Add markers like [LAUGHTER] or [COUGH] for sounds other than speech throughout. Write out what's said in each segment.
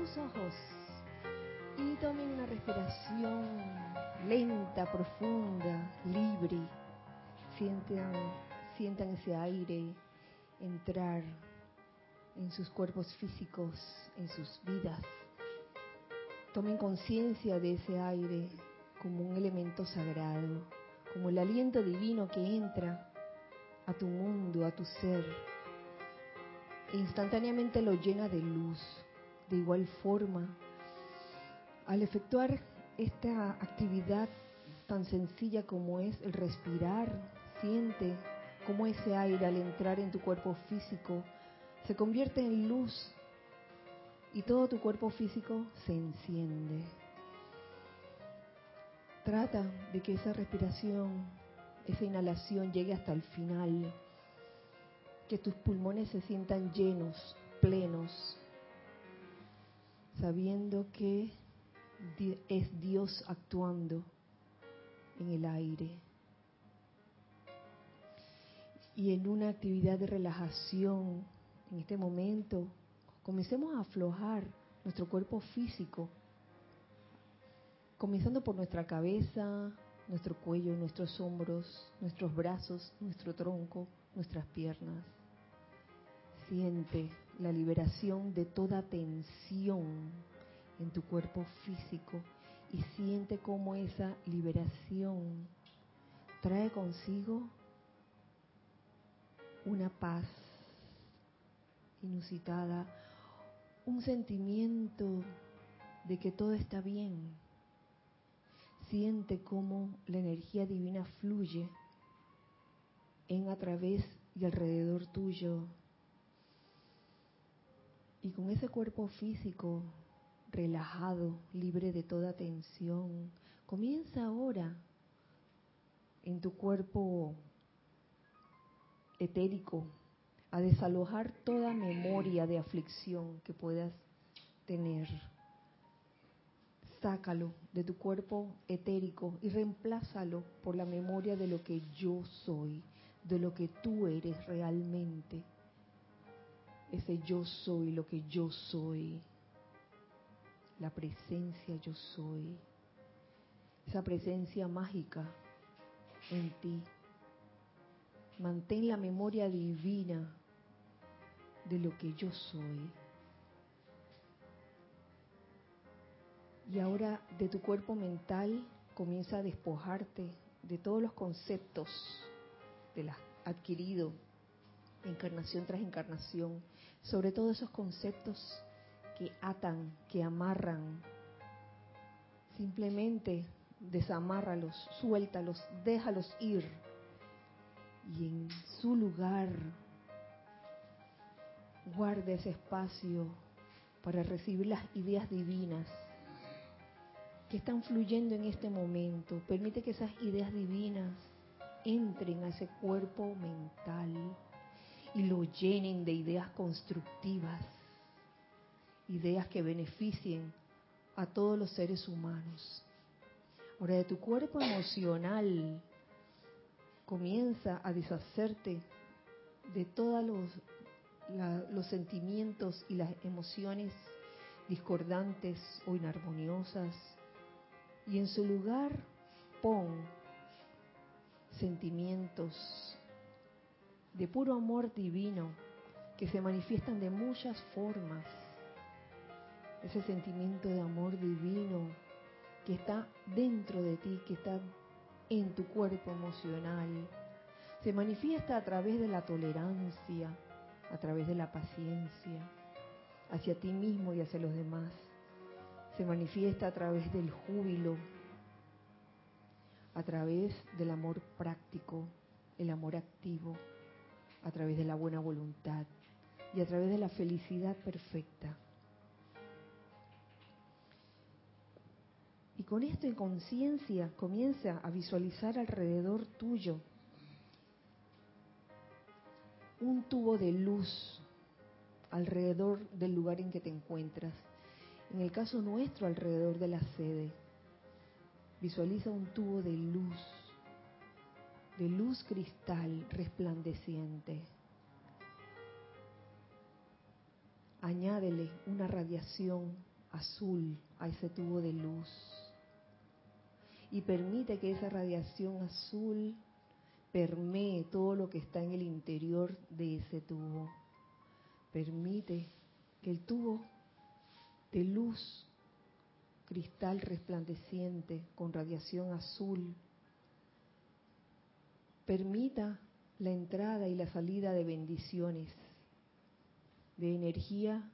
sus ojos y tomen una respiración lenta, profunda, libre. Sientan, sientan ese aire entrar en sus cuerpos físicos, en sus vidas. Tomen conciencia de ese aire como un elemento sagrado, como el aliento divino que entra a tu mundo, a tu ser, e instantáneamente lo llena de luz. De igual forma, al efectuar esta actividad tan sencilla como es el respirar, siente cómo ese aire al entrar en tu cuerpo físico se convierte en luz y todo tu cuerpo físico se enciende. Trata de que esa respiración, esa inhalación llegue hasta el final, que tus pulmones se sientan llenos, plenos, sabiendo que es Dios actuando en el aire. Y en una actividad de relajación, en este momento, comencemos a aflojar nuestro cuerpo físico, comenzando por nuestra cabeza, nuestro cuello, nuestros hombros, nuestros brazos, nuestro tronco, nuestras piernas. Siente la liberación de toda tensión en tu cuerpo físico y siente cómo esa liberación trae consigo una paz inusitada, un sentimiento de que todo está bien. Siente cómo la energía divina fluye en a través y alrededor tuyo. Y con ese cuerpo físico relajado, libre de toda tensión. Comienza ahora en tu cuerpo etérico a desalojar toda memoria de aflicción que puedas tener. Sácalo de tu cuerpo etérico y reemplázalo por la memoria de lo que yo soy, de lo que tú eres realmente. Ese yo soy, lo que yo soy la presencia yo soy, esa presencia mágica en ti. Mantén la memoria divina de lo que yo soy. Y ahora de tu cuerpo mental comienza a despojarte de todos los conceptos de la adquirido encarnación tras encarnación, sobre todo esos conceptos que atan, que amarran. Simplemente desamárralos, suéltalos, déjalos ir. Y en su lugar guarda ese espacio para recibir las ideas divinas que están fluyendo en este momento. Permite que esas ideas divinas entren a ese cuerpo mental y lo llenen de ideas constructivas ideas que beneficien a todos los seres humanos. Ahora de tu cuerpo emocional comienza a deshacerte de todos los, los sentimientos y las emociones discordantes o inarmoniosas y en su lugar pon sentimientos de puro amor divino que se manifiestan de muchas formas ese sentimiento de amor divino que está dentro de ti, que está en tu cuerpo emocional. Se manifiesta a través de la tolerancia, a través de la paciencia, hacia ti mismo y hacia los demás. Se manifiesta a través del júbilo, a través del amor práctico, el amor activo, a través de la buena voluntad y a través de la felicidad perfecta. Y con esto en conciencia comienza a visualizar alrededor tuyo un tubo de luz alrededor del lugar en que te encuentras. En el caso nuestro, alrededor de la sede. Visualiza un tubo de luz, de luz cristal resplandeciente. Añádele una radiación azul a ese tubo de luz. Y permite que esa radiación azul permee todo lo que está en el interior de ese tubo. Permite que el tubo de luz cristal resplandeciente con radiación azul permita la entrada y la salida de bendiciones, de energía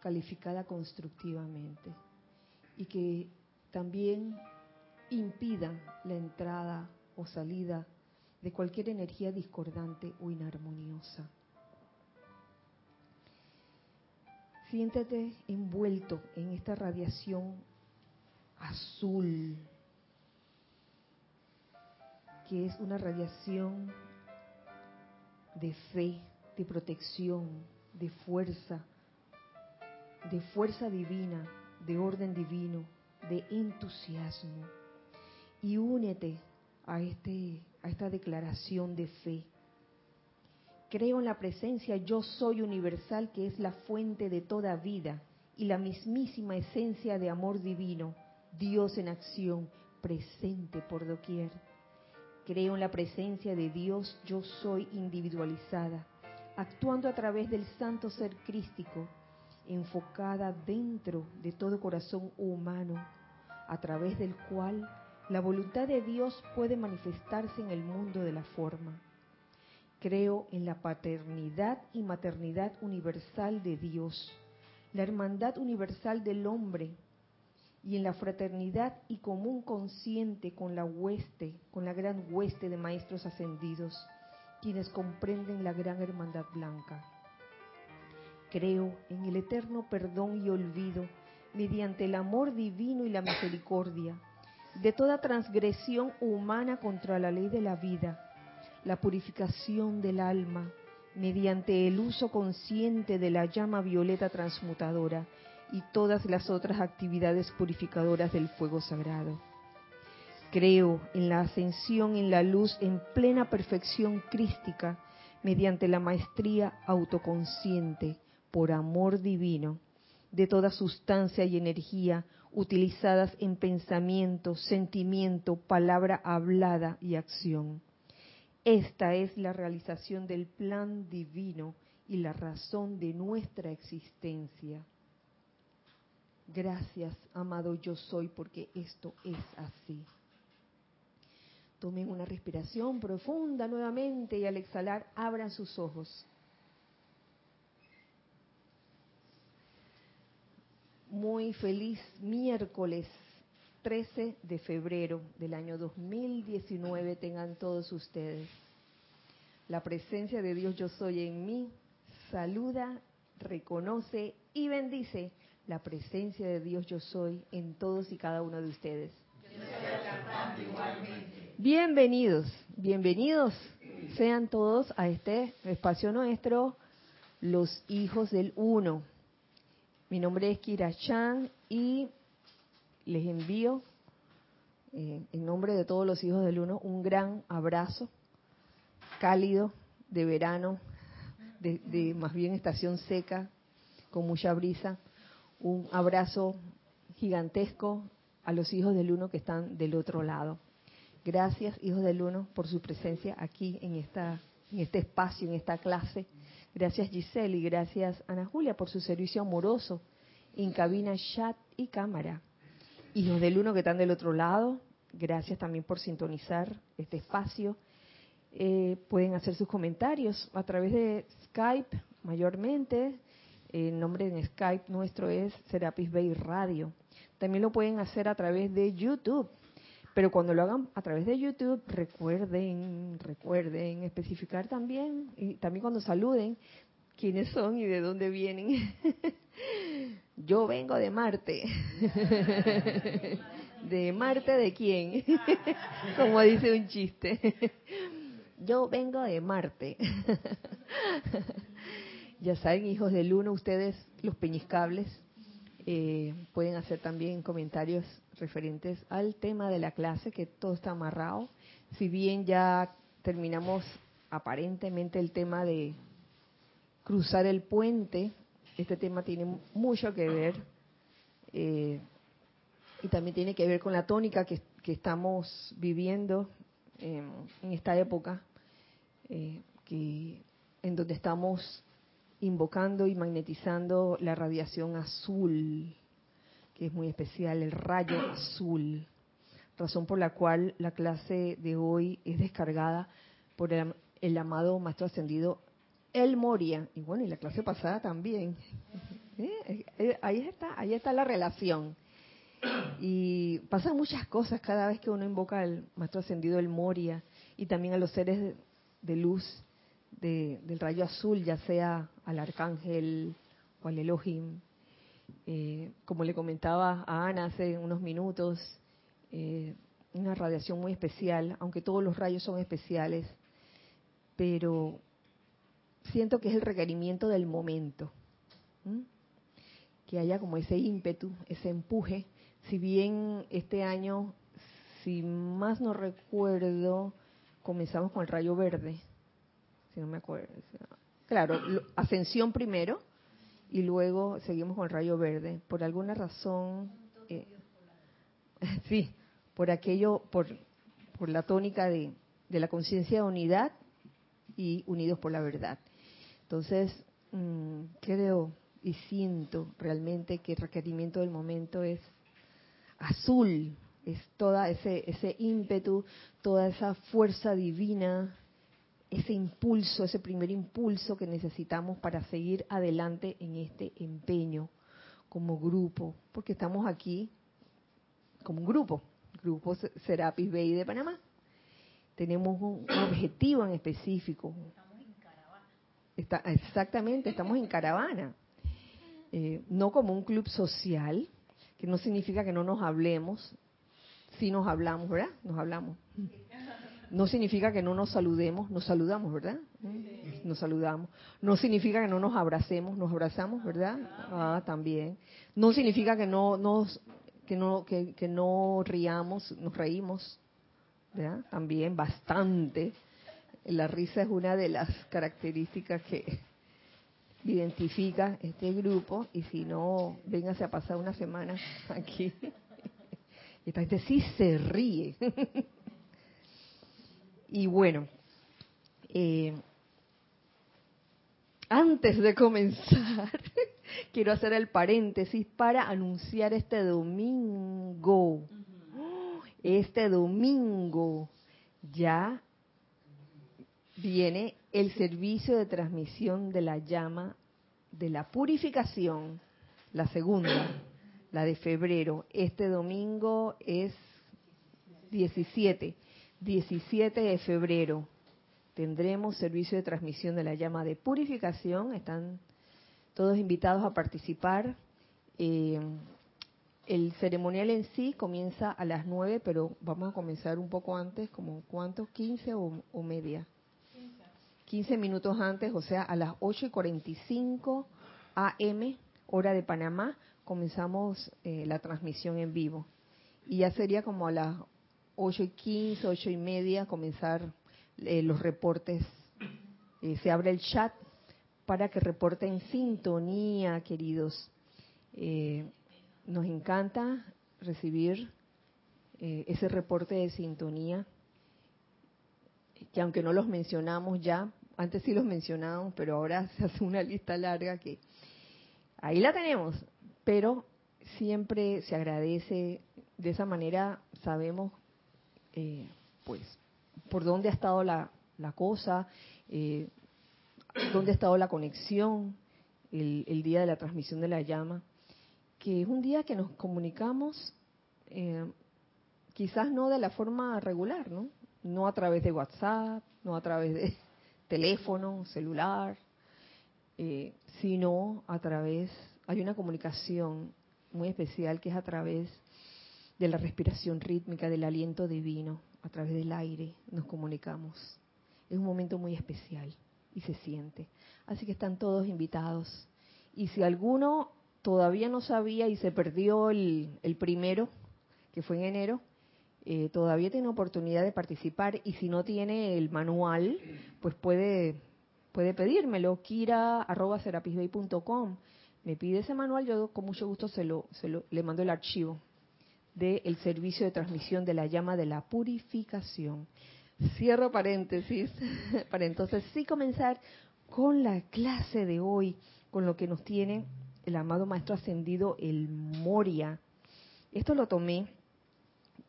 calificada constructivamente y que también impidan la entrada o salida de cualquier energía discordante o inarmoniosa. Siéntete envuelto en esta radiación azul, que es una radiación de fe, de protección, de fuerza, de fuerza divina, de orden divino, de entusiasmo. Y únete a, este, a esta declaración de fe Creo en la presencia yo soy universal que es la fuente de toda vida y la mismísima esencia de amor divino, Dios en acción, presente por doquier. Creo en la presencia de Dios yo soy individualizada, actuando a través del santo ser crístico, enfocada dentro de todo corazón humano, a través del cual la voluntad de Dios puede manifestarse en el mundo de la forma. Creo en la paternidad y maternidad universal de Dios, la hermandad universal del hombre y en la fraternidad y común consciente con la hueste, con la gran hueste de maestros ascendidos, quienes comprenden la gran hermandad blanca. Creo en el eterno perdón y olvido mediante el amor divino y la misericordia de toda transgresión humana contra la ley de la vida la purificación del alma mediante el uso consciente de la llama violeta transmutadora y todas las otras actividades purificadoras del fuego sagrado. Creo en la ascensión en la luz en plena perfección crística mediante la maestría autoconsciente por amor divino de toda sustancia y energía utilizadas en pensamiento, sentimiento, palabra hablada y acción esta es la realización del plan divino y la razón de nuestra existencia. Gracias, amado yo soy, porque esto es así. Tomen una respiración profunda nuevamente y al exhalar abran sus ojos. Muy feliz miércoles 13 de febrero del año 2019 tengan todos ustedes. La presencia de Dios yo soy en mí saluda, reconoce y bendice la presencia de Dios yo soy en todos y cada uno de ustedes. Bienvenidos, bienvenidos sean todos a este espacio nuestro, los hijos del uno. Mi nombre es Kira Chan y les envío eh, en nombre de todos los hijos del uno un gran abrazo cálido de verano, de, más bien estación seca, con mucha brisa. Un abrazo gigantesco a los hijos del uno que están del otro lado. Gracias, hijos del uno, por su presencia aquí en, esta, en este espacio, en esta clase. Gracias, Giselle, y gracias, Ana Julia, por su servicio amoroso en cabina, chat y cámara hijos del uno que están del otro lado, gracias también por sintonizar este espacio. Eh, pueden hacer sus comentarios a través de Skype mayormente. El nombre en Skype nuestro es Serapis Bay Radio. También lo pueden hacer a través de YouTube. Pero cuando lo hagan a través de YouTube, recuerden, recuerden especificar también, y también cuando saluden, quiénes son y de dónde vienen. [LAUGHS] Yo vengo de Marte. [LAUGHS] ¿De Marte de quién? [LAUGHS] Como dice un chiste. Yo vengo de Marte. Ya saben, hijos del uno, ustedes, los peñiscables, eh, pueden hacer también comentarios referentes al tema de la clase, que todo está amarrado. Si bien ya terminamos aparentemente el tema de cruzar el puente, este tema tiene mucho que ver Eh, y también tiene que ver con la tónica que, estamos viviendo en esta época, eh, que, en donde estamos invocando y magnetizando la radiación azul, que es muy especial, el rayo azul, razón por la cual la clase de hoy es descargada por el, amado Maestro Ascendido El Moria, y bueno, y la clase pasada también. [LAUGHS] ¿Eh? Eh, ahí está, ahí está la relación. Y pasan muchas cosas cada vez que uno invoca al Maestro Ascendido El Moria y también a los seres de, luz del rayo azul, ya sea al arcángel o al Elohim. Eh, como le comentaba a Ana hace unos minutos, eh, una radiación muy especial, aunque todos los rayos son especiales, pero siento que es el requerimiento del momento. Que haya como ese ímpetu, ese empuje. Si bien este año, si más no recuerdo, comenzamos con el rayo verde, no me acuerdo. Claro, ascensión primero y luego seguimos con el rayo verde. Por alguna razón, eh, [LAUGHS] sí, por aquello, por, por la tónica de, de la conciencia de unidad y unidos por la verdad. Entonces, mm, creo y siento realmente que el requerimiento del momento es azul, es toda ese, ese ímpetu, toda esa fuerza divina, ese impulso, ese primer impulso que necesitamos para seguir adelante en este empeño como grupo, porque estamos aquí como un grupo, Grupo Serapis Bay de Panamá. Tenemos un, objetivo en específico. Estamos en caravana. exactamente, estamos en caravana. Eh, no como un club social, que no significa que no nos hablemos, si nos hablamos, ¿verdad? Nos hablamos. No significa que no nos saludemos, nos saludamos, ¿verdad? Nos saludamos. No significa que no nos abracemos, nos abrazamos, ¿verdad? Ah, también. No significa que no nos que no, que, no riamos, nos reímos, ¿verdad? También bastante. La risa es una de las características que identifica este grupo y si no, véngase a pasar una semana aquí. [LAUGHS] Esta gente sí se ríe. [LAUGHS] y bueno, eh, antes de comenzar, [LAUGHS] quiero hacer el paréntesis para anunciar este domingo. Este domingo ya viene el servicio de transmisión de la llama de la purificación, la segunda, la de febrero. Este domingo es 17, 17 de febrero. Tendremos servicio de transmisión de la llama de purificación. Están todos invitados a participar. Eh, el ceremonial en sí comienza a las 9, pero vamos a comenzar un poco antes, como cuántos, 15 o, media. 15 minutos antes, o sea, a las 8 y 45 AM, hora de Panamá, comenzamos eh, la transmisión en vivo. Y ya sería como a las 8 y 15, 8 y media comenzar eh, los reportes. se abre el chat para que reporten sintonía, queridos. Eh, nos encanta recibir eh, ese reporte de sintonía, que aunque no los mencionamos ya, antes sí los mencionábamos, pero ahora [LAUGHS] se hace una lista larga que ahí la tenemos, pero siempre se agradece, de esa manera sabemos eh, pues por dónde ha estado la, la cosa, eh, dónde ha estado la conexión el, día de la transmisión de la llama, que es un día que nos comunicamos eh, quizás no de la forma regular, ¿no? No a través de WhatsApp, no a través de [LAUGHS] teléfono, celular, eh, sino a través, hay una comunicación muy especial que es a través de la respiración rítmica, del aliento divino, a través del aire nos comunicamos. Es un momento muy especial y se siente. Así que están todos invitados. Y si alguno todavía no sabía y se perdió el, primero, que fue en enero, eh, todavía tiene oportunidad de participar y si no tiene el manual, pues puede, puede pedírmelo, kira.com. me pide ese manual, yo con mucho gusto se lo, se lo le mando el archivo del servicio de transmisión de la llama de la purificación. Cierro paréntesis [LAUGHS] para entonces sí comenzar con la clase de hoy, con lo que nos tiene el amado Maestro Ascendido, el Moria. Esto lo tomé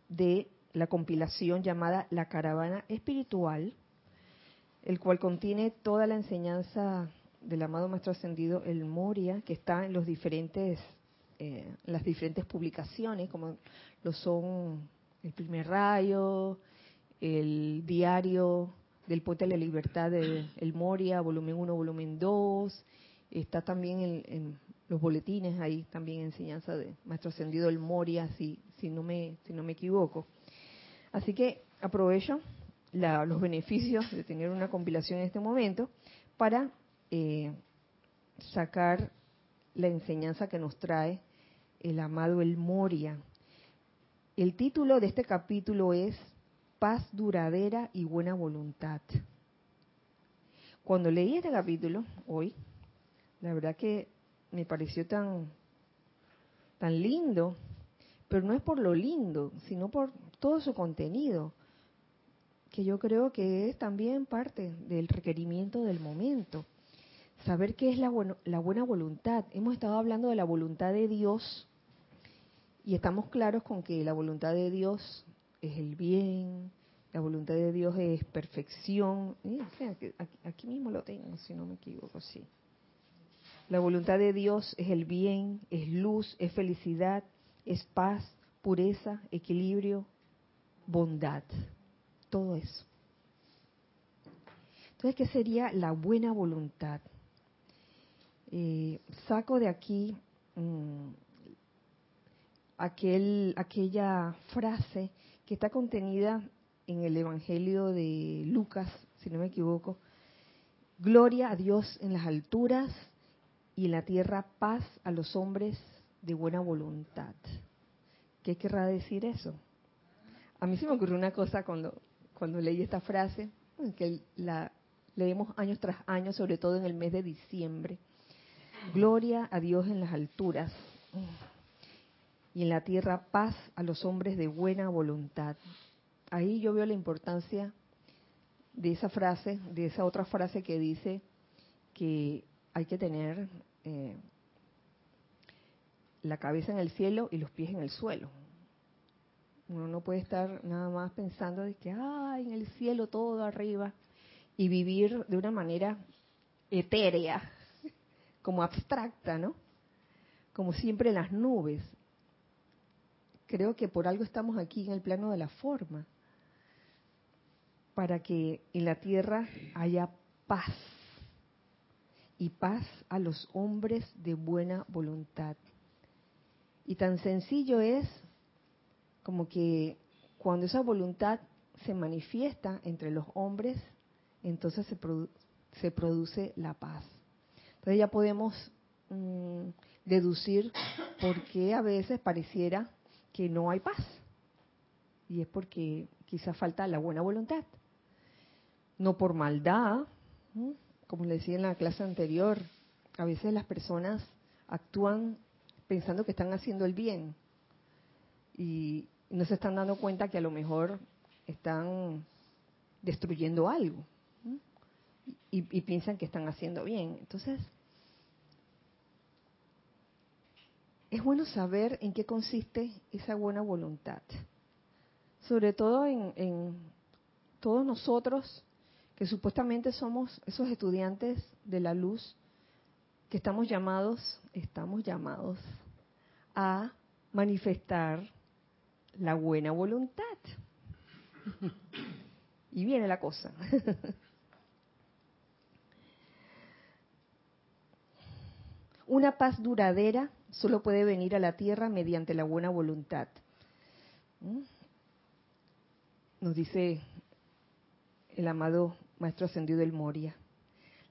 de la compilación llamada La Caravana Espiritual, el cual contiene toda la enseñanza del amado Maestro Ascendido, el Moria, que está en los diferentes, eh, las diferentes publicaciones, como lo son el primer rayo, el diario del poeta de la libertad de El Moria, volumen 1, volumen 2, está también en, los boletines ahí también enseñanza de Maestro Ascendido el Moria, si, si, no, me, si no me equivoco. Así que aprovecho los beneficios de tener una compilación en este momento para eh, sacar la enseñanza que nos trae el amado El Moria. El título de este capítulo es Paz duradera y buena voluntad. Cuando leí este capítulo hoy, la verdad que me pareció tan tan lindo, pero no es por lo lindo, sino por todo su contenido que yo creo que es también parte del requerimiento del momento. Saber qué es la, la buena voluntad. Hemos estado hablando de la voluntad de Dios y estamos claros con que la voluntad de Dios es el bien, la voluntad de Dios es perfección. Aquí mismo lo tengo, si no me equivoco, sí. La voluntad de Dios es el bien, es luz, es felicidad, es paz, pureza, equilibrio, bondad todo eso. Entonces, ¿qué sería la buena voluntad? Eh, saco de aquí mm, aquel, aquella frase que está contenida en el Evangelio de Lucas, si no me equivoco. Gloria a Dios en las alturas y en la tierra paz a los hombres de buena voluntad. ¿Qué querrá decir eso? A mí se me ocurrió una cosa cuando, cuando leí esta frase, que la leemos años tras años, sobre todo en el mes de diciembre. Gloria a Dios en las alturas y en la tierra paz a los hombres de buena voluntad. Ahí yo veo la importancia de esa frase, de esa otra frase que dice que hay que tener eh, la cabeza en el cielo y los pies en el suelo. Uno no puede estar nada más pensando de que, ah, en el cielo todo arriba, y vivir de una manera etérea, [LAUGHS] como abstracta, ¿no? Como siempre en las nubes. Creo que por algo estamos aquí en el plano de la forma, para que en la tierra haya paz, y paz a los hombres de buena voluntad. Y tan sencillo es como que cuando esa voluntad se manifiesta entre los hombres, entonces se, produce la paz. Entonces ya podemos mm, deducir por qué a veces pareciera que no hay paz. Y es porque quizá falta la buena voluntad. No por maldad, como le decía en la clase anterior, a veces las personas actúan pensando que están haciendo el bien, y no se están dando cuenta que a lo mejor están destruyendo algo y, piensan que están haciendo bien. Entonces, es bueno saber en qué consiste esa buena voluntad, sobre todo en, todos nosotros que supuestamente somos esos estudiantes de la luz que estamos llamados, estamos llamados a manifestar la buena voluntad. Y viene la cosa. [LAUGHS] Una paz duradera solo puede venir a la tierra mediante la buena voluntad. ¿Mm? Nos dice el amado Maestro Ascendido del Moria.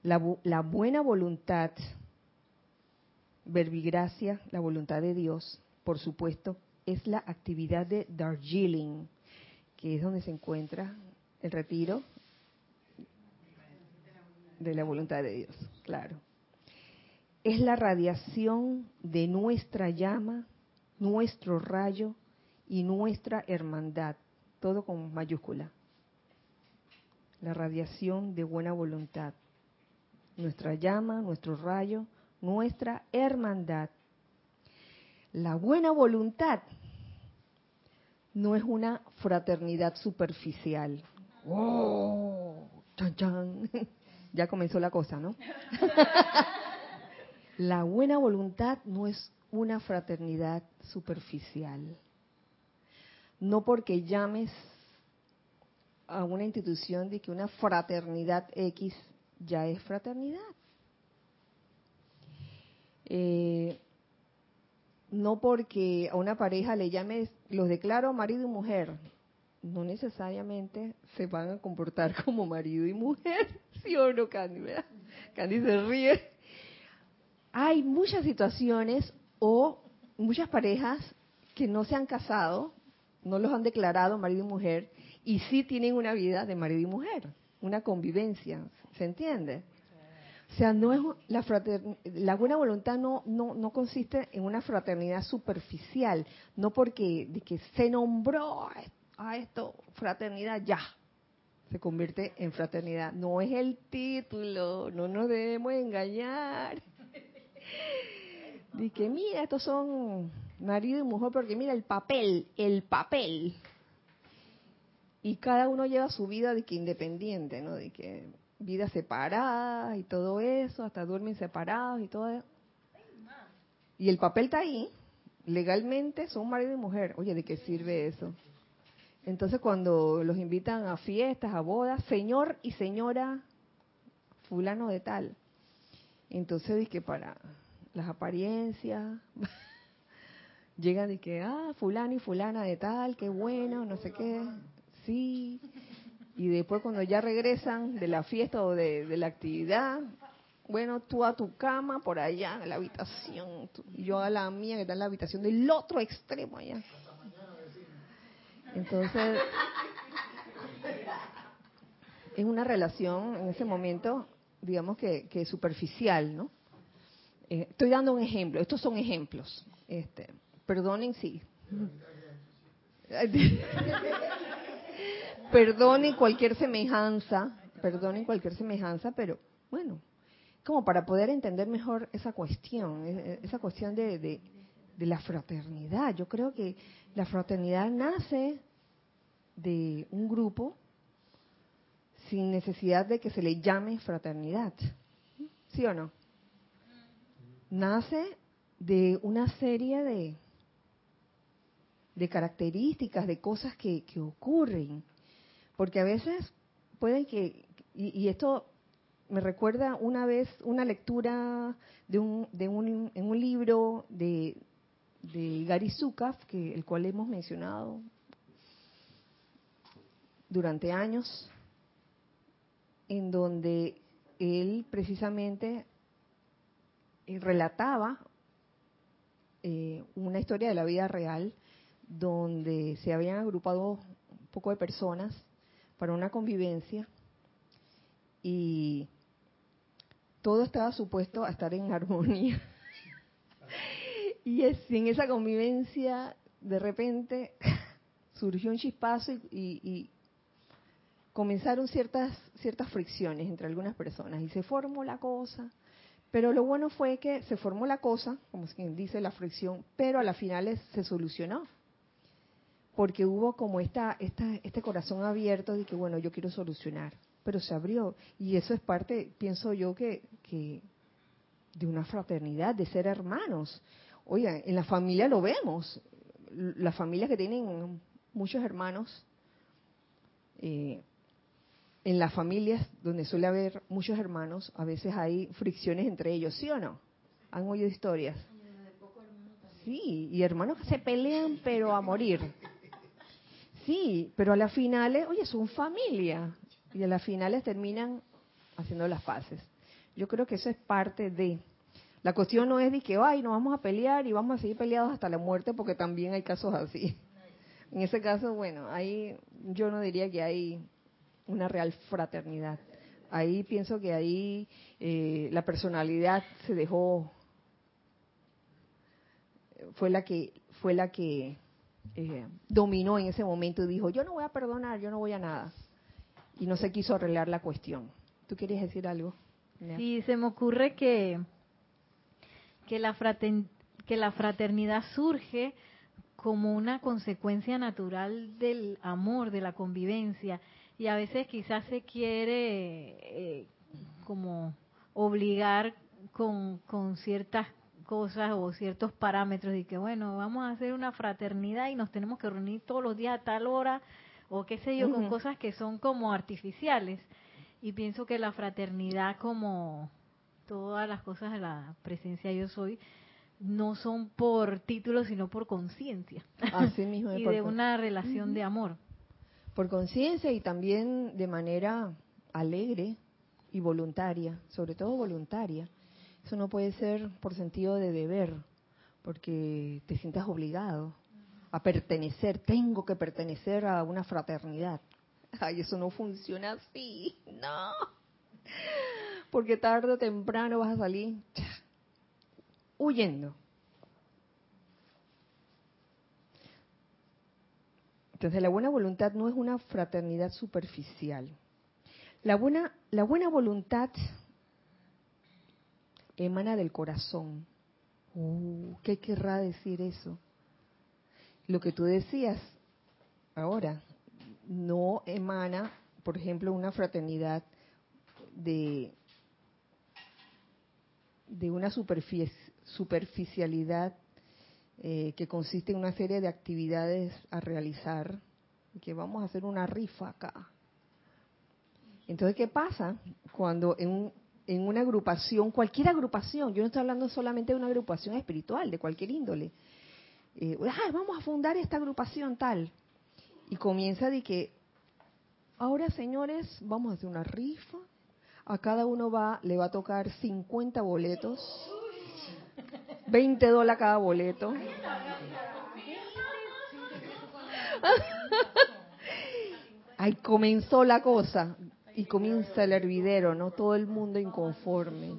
La, la buena voluntad, verbigracia, la voluntad de Dios, por supuesto, es la actividad de Darjeeling, que es donde se encuentra el retiro de la voluntad de Dios, claro. Es la radiación de nuestra llama, nuestro rayo y nuestra hermandad, todo con mayúscula. La radiación de buena voluntad, nuestra llama, nuestro rayo, nuestra hermandad. La buena voluntad no es una fraternidad superficial. ¡Oh! ¡Chan, chan! [LAUGHS] Ya comenzó la cosa, ¿no? [LAUGHS] la buena voluntad no es una fraternidad superficial. No porque llames a una institución de que una fraternidad X ya es fraternidad. Eh, no porque a una pareja le llames, los declaro marido y mujer, no necesariamente se van a comportar [LAUGHS] como marido y mujer, ¿sí o no, Candy? Candy se ríe. Hay muchas situaciones o muchas parejas que no se han casado, no los han declarado marido y mujer, y sí tienen una vida de marido y mujer, una convivencia, ¿se entiende? O sea, no es la, la buena voluntad no, no, no consiste en una fraternidad superficial, no porque de que se nombró a esto fraternidad ya se convierte en fraternidad. No es el título, no nos debemos engañar. Dice, mira, estos son marido y mujer porque mira el papel, el papel. Y cada uno lleva su vida de que independiente, ¿no? De que vida separada y todo eso, hasta duermen separados y todo eso. Y el papel está ahí, legalmente son marido y mujer. Oye, ¿de qué sirve eso? Entonces cuando los invitan a fiestas, a bodas, señor y señora fulano de tal. Entonces dice para las apariencias [LAUGHS] llegan y que, ah, fulano y fulana de tal, qué bueno, no sé qué, sí. Y después cuando ya regresan de la fiesta o de, la actividad, bueno, tú a tu cama por allá en la habitación, y yo a la mía que está en la habitación del otro extremo allá. Entonces, es una relación en ese momento, digamos que, que superficial, ¿no? Eh, estoy dando un ejemplo, estos son ejemplos. Este, perdonen sí. [LAUGHS] perdonen cualquier semejanza, perdonen cualquier semejanza, pero bueno, como para poder entender mejor esa cuestión, e, e, esa cuestión de, de la fraternidad. Yo creo que la fraternidad nace de un grupo sin necesidad de que se le llame fraternidad. ¿Sí o no? Nace de una serie de, de características, de cosas que, que ocurren. Porque a veces pueden que, y, esto me recuerda una vez una lectura de un, de un, en un libro de, de Gary Zukaf, que, el cual hemos mencionado durante años, en donde él precisamente eh, relataba eh, una historia de la vida real donde se habían agrupado un poco de personas para una convivencia y todo estaba supuesto a estar en [LAUGHS] armonía. y en esa convivencia de repente [LAUGHS] surgió un chispazo y, comenzaron ciertas, ciertas fricciones entre algunas personas y se formó la cosa. Pero lo bueno fue que se formó la cosa, como quien dice la fricción, pero a las finales se solucionó. Porque hubo como esta, esta, este corazón abierto de que, bueno, yo quiero solucionar. Pero se abrió. Y eso es parte, pienso yo, que, que de una fraternidad, de ser hermanos. Oiga, en la familia lo vemos. Las familias que tienen muchos hermanos, eh, en las familias donde suele haber muchos hermanos, a veces hay fricciones entre ellos, ¿sí o no? ¿Han oído historias? Sí, y hermanos que se pelean pero a morir. Sí, pero a las finales, oye, son familia. Y a las finales terminan haciendo las paces. Yo creo que eso es parte de... La cuestión no es de que, ay, nos vamos a pelear y vamos a seguir peleados hasta la muerte, porque también hay casos así. En ese caso, bueno, ahí yo no diría que hay una real fraternidad. Ahí pienso que ahí eh, la personalidad se dejó, fue la que, fue la que eh, dominó en ese momento y dijo, yo no voy a perdonar, yo no voy a nada. Y no se quiso arreglar la cuestión. ¿Tú querías decir algo? Sí, se me ocurre que, que, la que la fraternidad surge como una consecuencia natural del amor, de la convivencia. Y a veces quizás se quiere eh, como obligar con, con ciertas cosas o ciertos parámetros y que bueno, vamos a hacer una fraternidad y nos tenemos que reunir todos los días a tal hora o qué sé yo, con cosas que son como artificiales. Y pienso que la fraternidad como todas las cosas de la presencia yo soy, no son por título, sino por conciencia. Así mismo. [LAUGHS] y de una relación de amor. Por conciencia y también de manera alegre y voluntaria, sobre todo voluntaria. Eso no puede ser por sentido de deber, porque te sientas obligado a pertenecer, tengo que pertenecer a una fraternidad. Ay, eso no funciona así, no. Porque tarde o temprano vas a salir huyendo. Entonces la buena voluntad no es una fraternidad superficial. La buena, la buena voluntad emana del corazón. Uh, ¿Qué querrá decir eso? Lo que tú decías ahora, no emana, por ejemplo, una fraternidad de, de una superficialidad eh, que consiste en una serie de actividades a realizar, que vamos a hacer una rifa acá. Entonces, ¿qué pasa cuando en un, en una agrupación, cualquier agrupación, yo no estoy hablando solamente de una agrupación espiritual, de cualquier índole, eh, vamos a fundar esta agrupación tal, y comienza de que, ahora señores, vamos a hacer una rifa, a cada uno va, le va a tocar 50 boletos, 20 dólares cada boleto. Ahí comenzó la cosa y comienza el hervidero, ¿no? Todo el mundo inconforme.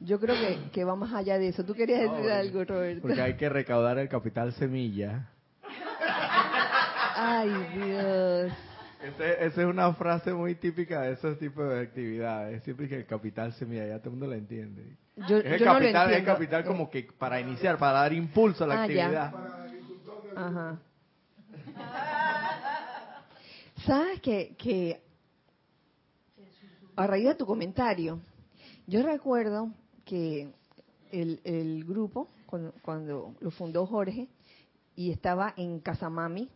Yo creo que, que va más allá de eso. ¿Tú querías decir algo, Roberto? Porque hay que recaudar el capital semilla. Ay, Dios. Esa es una frase muy típica de esos tipos de actividades. Siempre que el capital semilla, ya todo el mundo lo entiende. Yo, es el yo capital, no lo es el capital como que para iniciar, para dar impulso a la Ah, ya. actividad. Ajá. ¿Sabes que, que a raíz de tu comentario, yo recuerdo que el, el grupo, cuando, cuando lo fundó Jorge, y estaba en Casamami,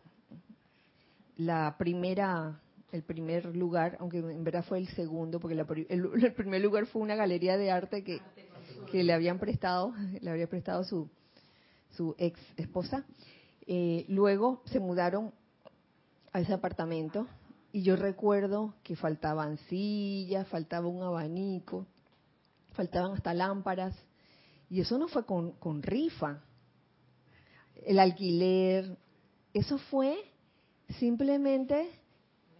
la primera, el primer lugar, aunque en verdad fue el segundo, porque la [LAUGHS] el, primer lugar fue una galería de arte que, que le habían prestado, [LAUGHS] le había prestado su, su ex esposa. Eh, luego se mudaron a ese apartamento y yo recuerdo que faltaban sillas, faltaba un abanico, faltaban hasta lámparas y eso no fue con, con rifa, el alquiler, eso fue simplemente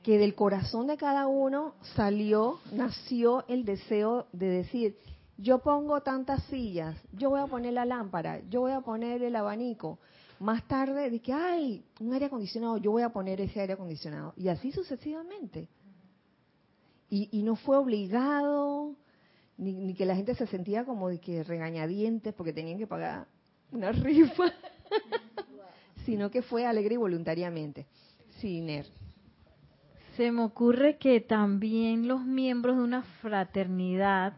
que del corazón de cada uno salió, nació el deseo de decir, yo pongo tantas sillas, yo voy a poner la lámpara, yo voy a poner el abanico. Más tarde dije, ay, un aire acondicionado, yo voy a poner ese aire acondicionado. Y así sucesivamente. Y, y no fue obligado, ni, ni que la gente se sentía como de que regañadientes porque tenían que pagar una [LAUGHS] rifa, sino que fue alegre y voluntariamente. Se me ocurre que también los miembros de una fraternidad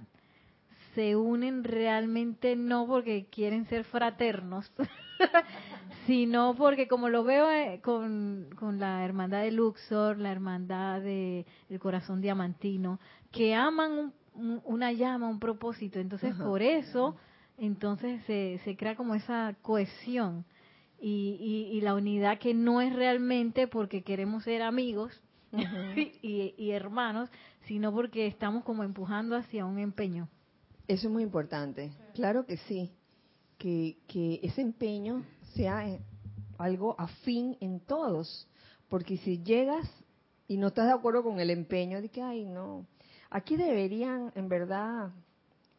se unen realmente no porque quieren ser fraternos, [LAUGHS] sino porque como lo veo eh, con, con la hermandad de Luxor, la hermandad de el corazón diamantino, que aman un- un- una llama, un propósito, entonces por eso entonces se, se crea como esa cohesión y, y, y la unidad que no es realmente porque queremos ser amigos [LAUGHS] y, y hermanos, sino porque estamos como empujando hacia un empeño. Eso es muy importante. Claro que sí. Que, que ese empeño sea eh, algo afín en todos. Porque si llegas y no estás de acuerdo con el empeño, de que, ay, no. Aquí deberían, en verdad,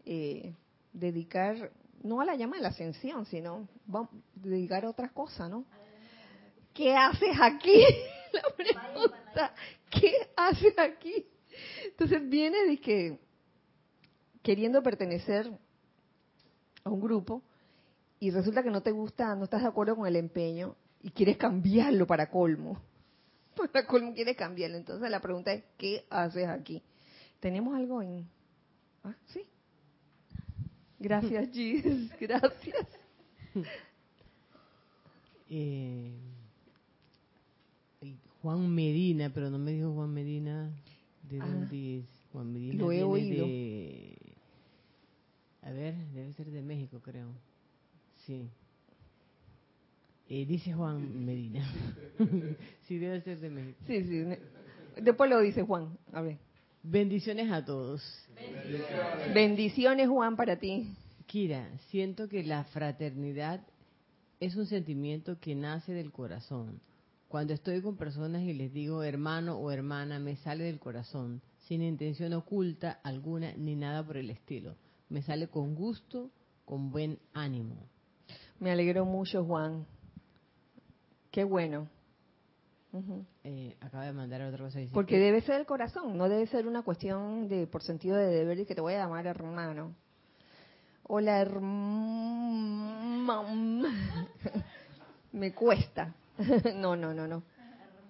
eh, dedicar, no a la llama de la ascensión, sino vamos, dedicar a otras cosas, ¿no? ¿Qué haces aquí? [LAUGHS] la pregunta, ¿qué haces aquí? Entonces viene de que queriendo pertenecer a un grupo y resulta que no te gusta, no estás de acuerdo con el empeño y quieres cambiarlo para colmo. [LAUGHS] Para colmo quieres cambiarlo. Entonces la pregunta es, ¿qué haces aquí? ¿Tenemos algo en...? ¿Ah, sí? Gracias, [LAUGHS] Gis. Gracias. [LAUGHS] Eh, Juan Medina, pero no me dijo Juan Medina de Ah, dónde es. Juan Medina lo he oído. de- A ver, debe ser de México, creo. Sí. Eh, dice Juan Medina. [LAUGHS] sí, debe ser de México. Sí, sí. Después lo dice Juan. A ver. Bendiciones a todos. Bendiciones, Juan, para ti. Kira, siento que la fraternidad es un sentimiento que nace del corazón. Cuando estoy con personas y les digo hermano o hermana, me sale del corazón, sin intención oculta alguna ni nada por el estilo. Me sale con gusto, con buen ánimo. Me alegró mucho, Juan. Qué bueno. Eh, acaba de mandar otra cosa. dice Porque que- debe ser el corazón, no debe ser una cuestión de por sentido de deber y que te voy a llamar hermano. Hola, hermano. [LAUGHS] Me cuesta. [LAUGHS] No, no, no, no.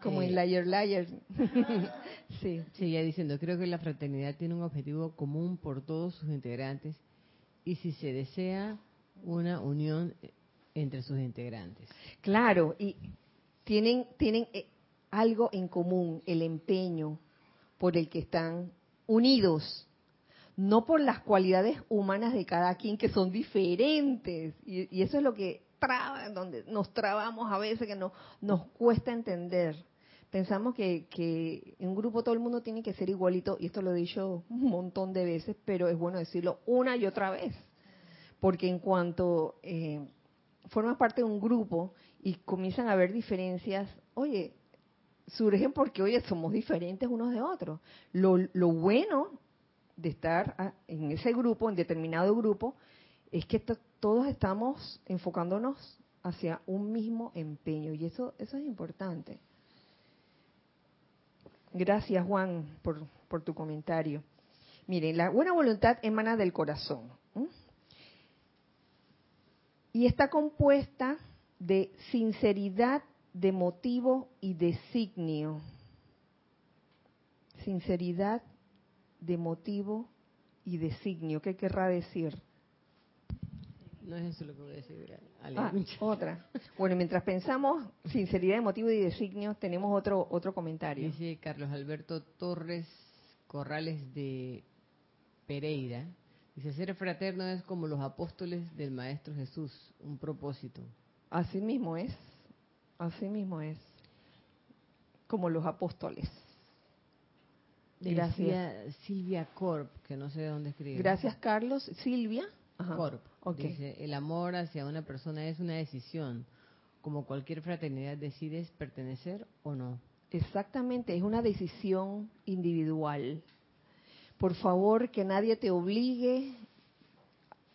Como Eh. en Liar Liar. [LAUGHS] Sí. Seguía diciendo, creo que la fraternidad tiene un objetivo común por todos sus integrantes y si se desea una unión eh, entre sus integrantes. Claro, y tienen, tienen eh, algo en común, el empeño por el que están unidos, no por las cualidades humanas de cada quien que son diferentes. Y, eso es lo que traba, donde nos trabamos a veces, que no, nos cuesta entender. Pensamos que, que en un grupo todo el mundo tiene que ser igualito, y esto lo he dicho un montón de veces, pero es bueno decirlo una y otra vez. Porque en cuanto eh, formas parte de un grupo y comienzan a haber diferencias, oye, surgen porque, oye, somos diferentes unos de otros. Lo, lo bueno de estar en ese grupo, en determinado grupo, es que to- todos estamos enfocándonos hacia un mismo empeño y eso, eso es importante. Gracias, Juan, por, por tu comentario. Miren, la buena voluntad emana del corazón. Y está compuesta de sinceridad, de motivo y designio. Sinceridad, de motivo y designio. ¿Qué querrá decir? No es eso lo que voy a decir. Ah, otra. Bueno, mientras pensamos sinceridad, de motivo y designio, tenemos otro otro comentario. Dice Carlos Alberto Torres Corrales de Pereira. Dice, ser fraterno es como los apóstoles del Maestro Jesús, un propósito. Así mismo es. Así mismo es. Como los apóstoles. Gracias. Decía Silvia Corp, que no sé de dónde escribe. Gracias, Carlos. Silvia. Ajá. Corp. Dice, el amor hacia una persona es una decisión. Como cualquier fraternidad decides pertenecer o no. Exactamente, es una decisión individual. Por favor, que nadie te obligue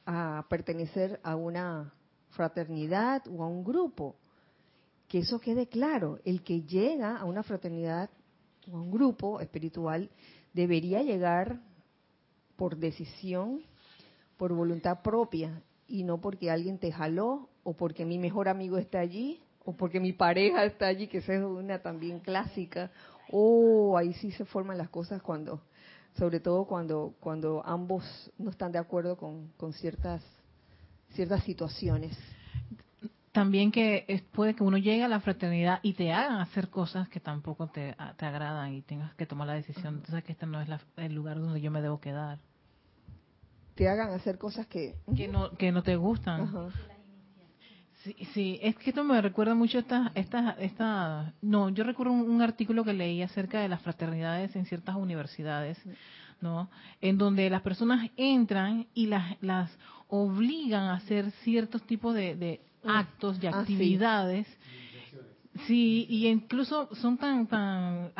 a pertenecer a una fraternidad o a un grupo. Que eso quede claro. El que llega a una fraternidad o a un grupo espiritual debería llegar por decisión, por voluntad propia, y no porque alguien te jaló o porque mi mejor amigo está allí o porque mi pareja está allí, que esa es una también clásica. Oh, ahí sí se forman las cosas cuando, sobre todo cuando, cuando ambos no están de acuerdo con, con ciertas, ciertas situaciones. También que es- puede que uno llegue a la fraternidad y te hagan hacer cosas que tampoco te, a- te agradan y tengas que tomar la decisión. Entonces que este no es la- el lugar donde yo me debo quedar. Te hagan hacer cosas que... Que no, que no te gustan. Ajá. Sí, sí, es que esto me recuerda mucho esta, esta, esta, no, yo recuerdo un, un artículo que leí acerca de las fraternidades en ciertas universidades, ¿no? En donde las personas entran y las, las obligan a hacer ciertos tipos de, de actos, de Ah, sí. actividades, Sí, y incluso son tan, tan,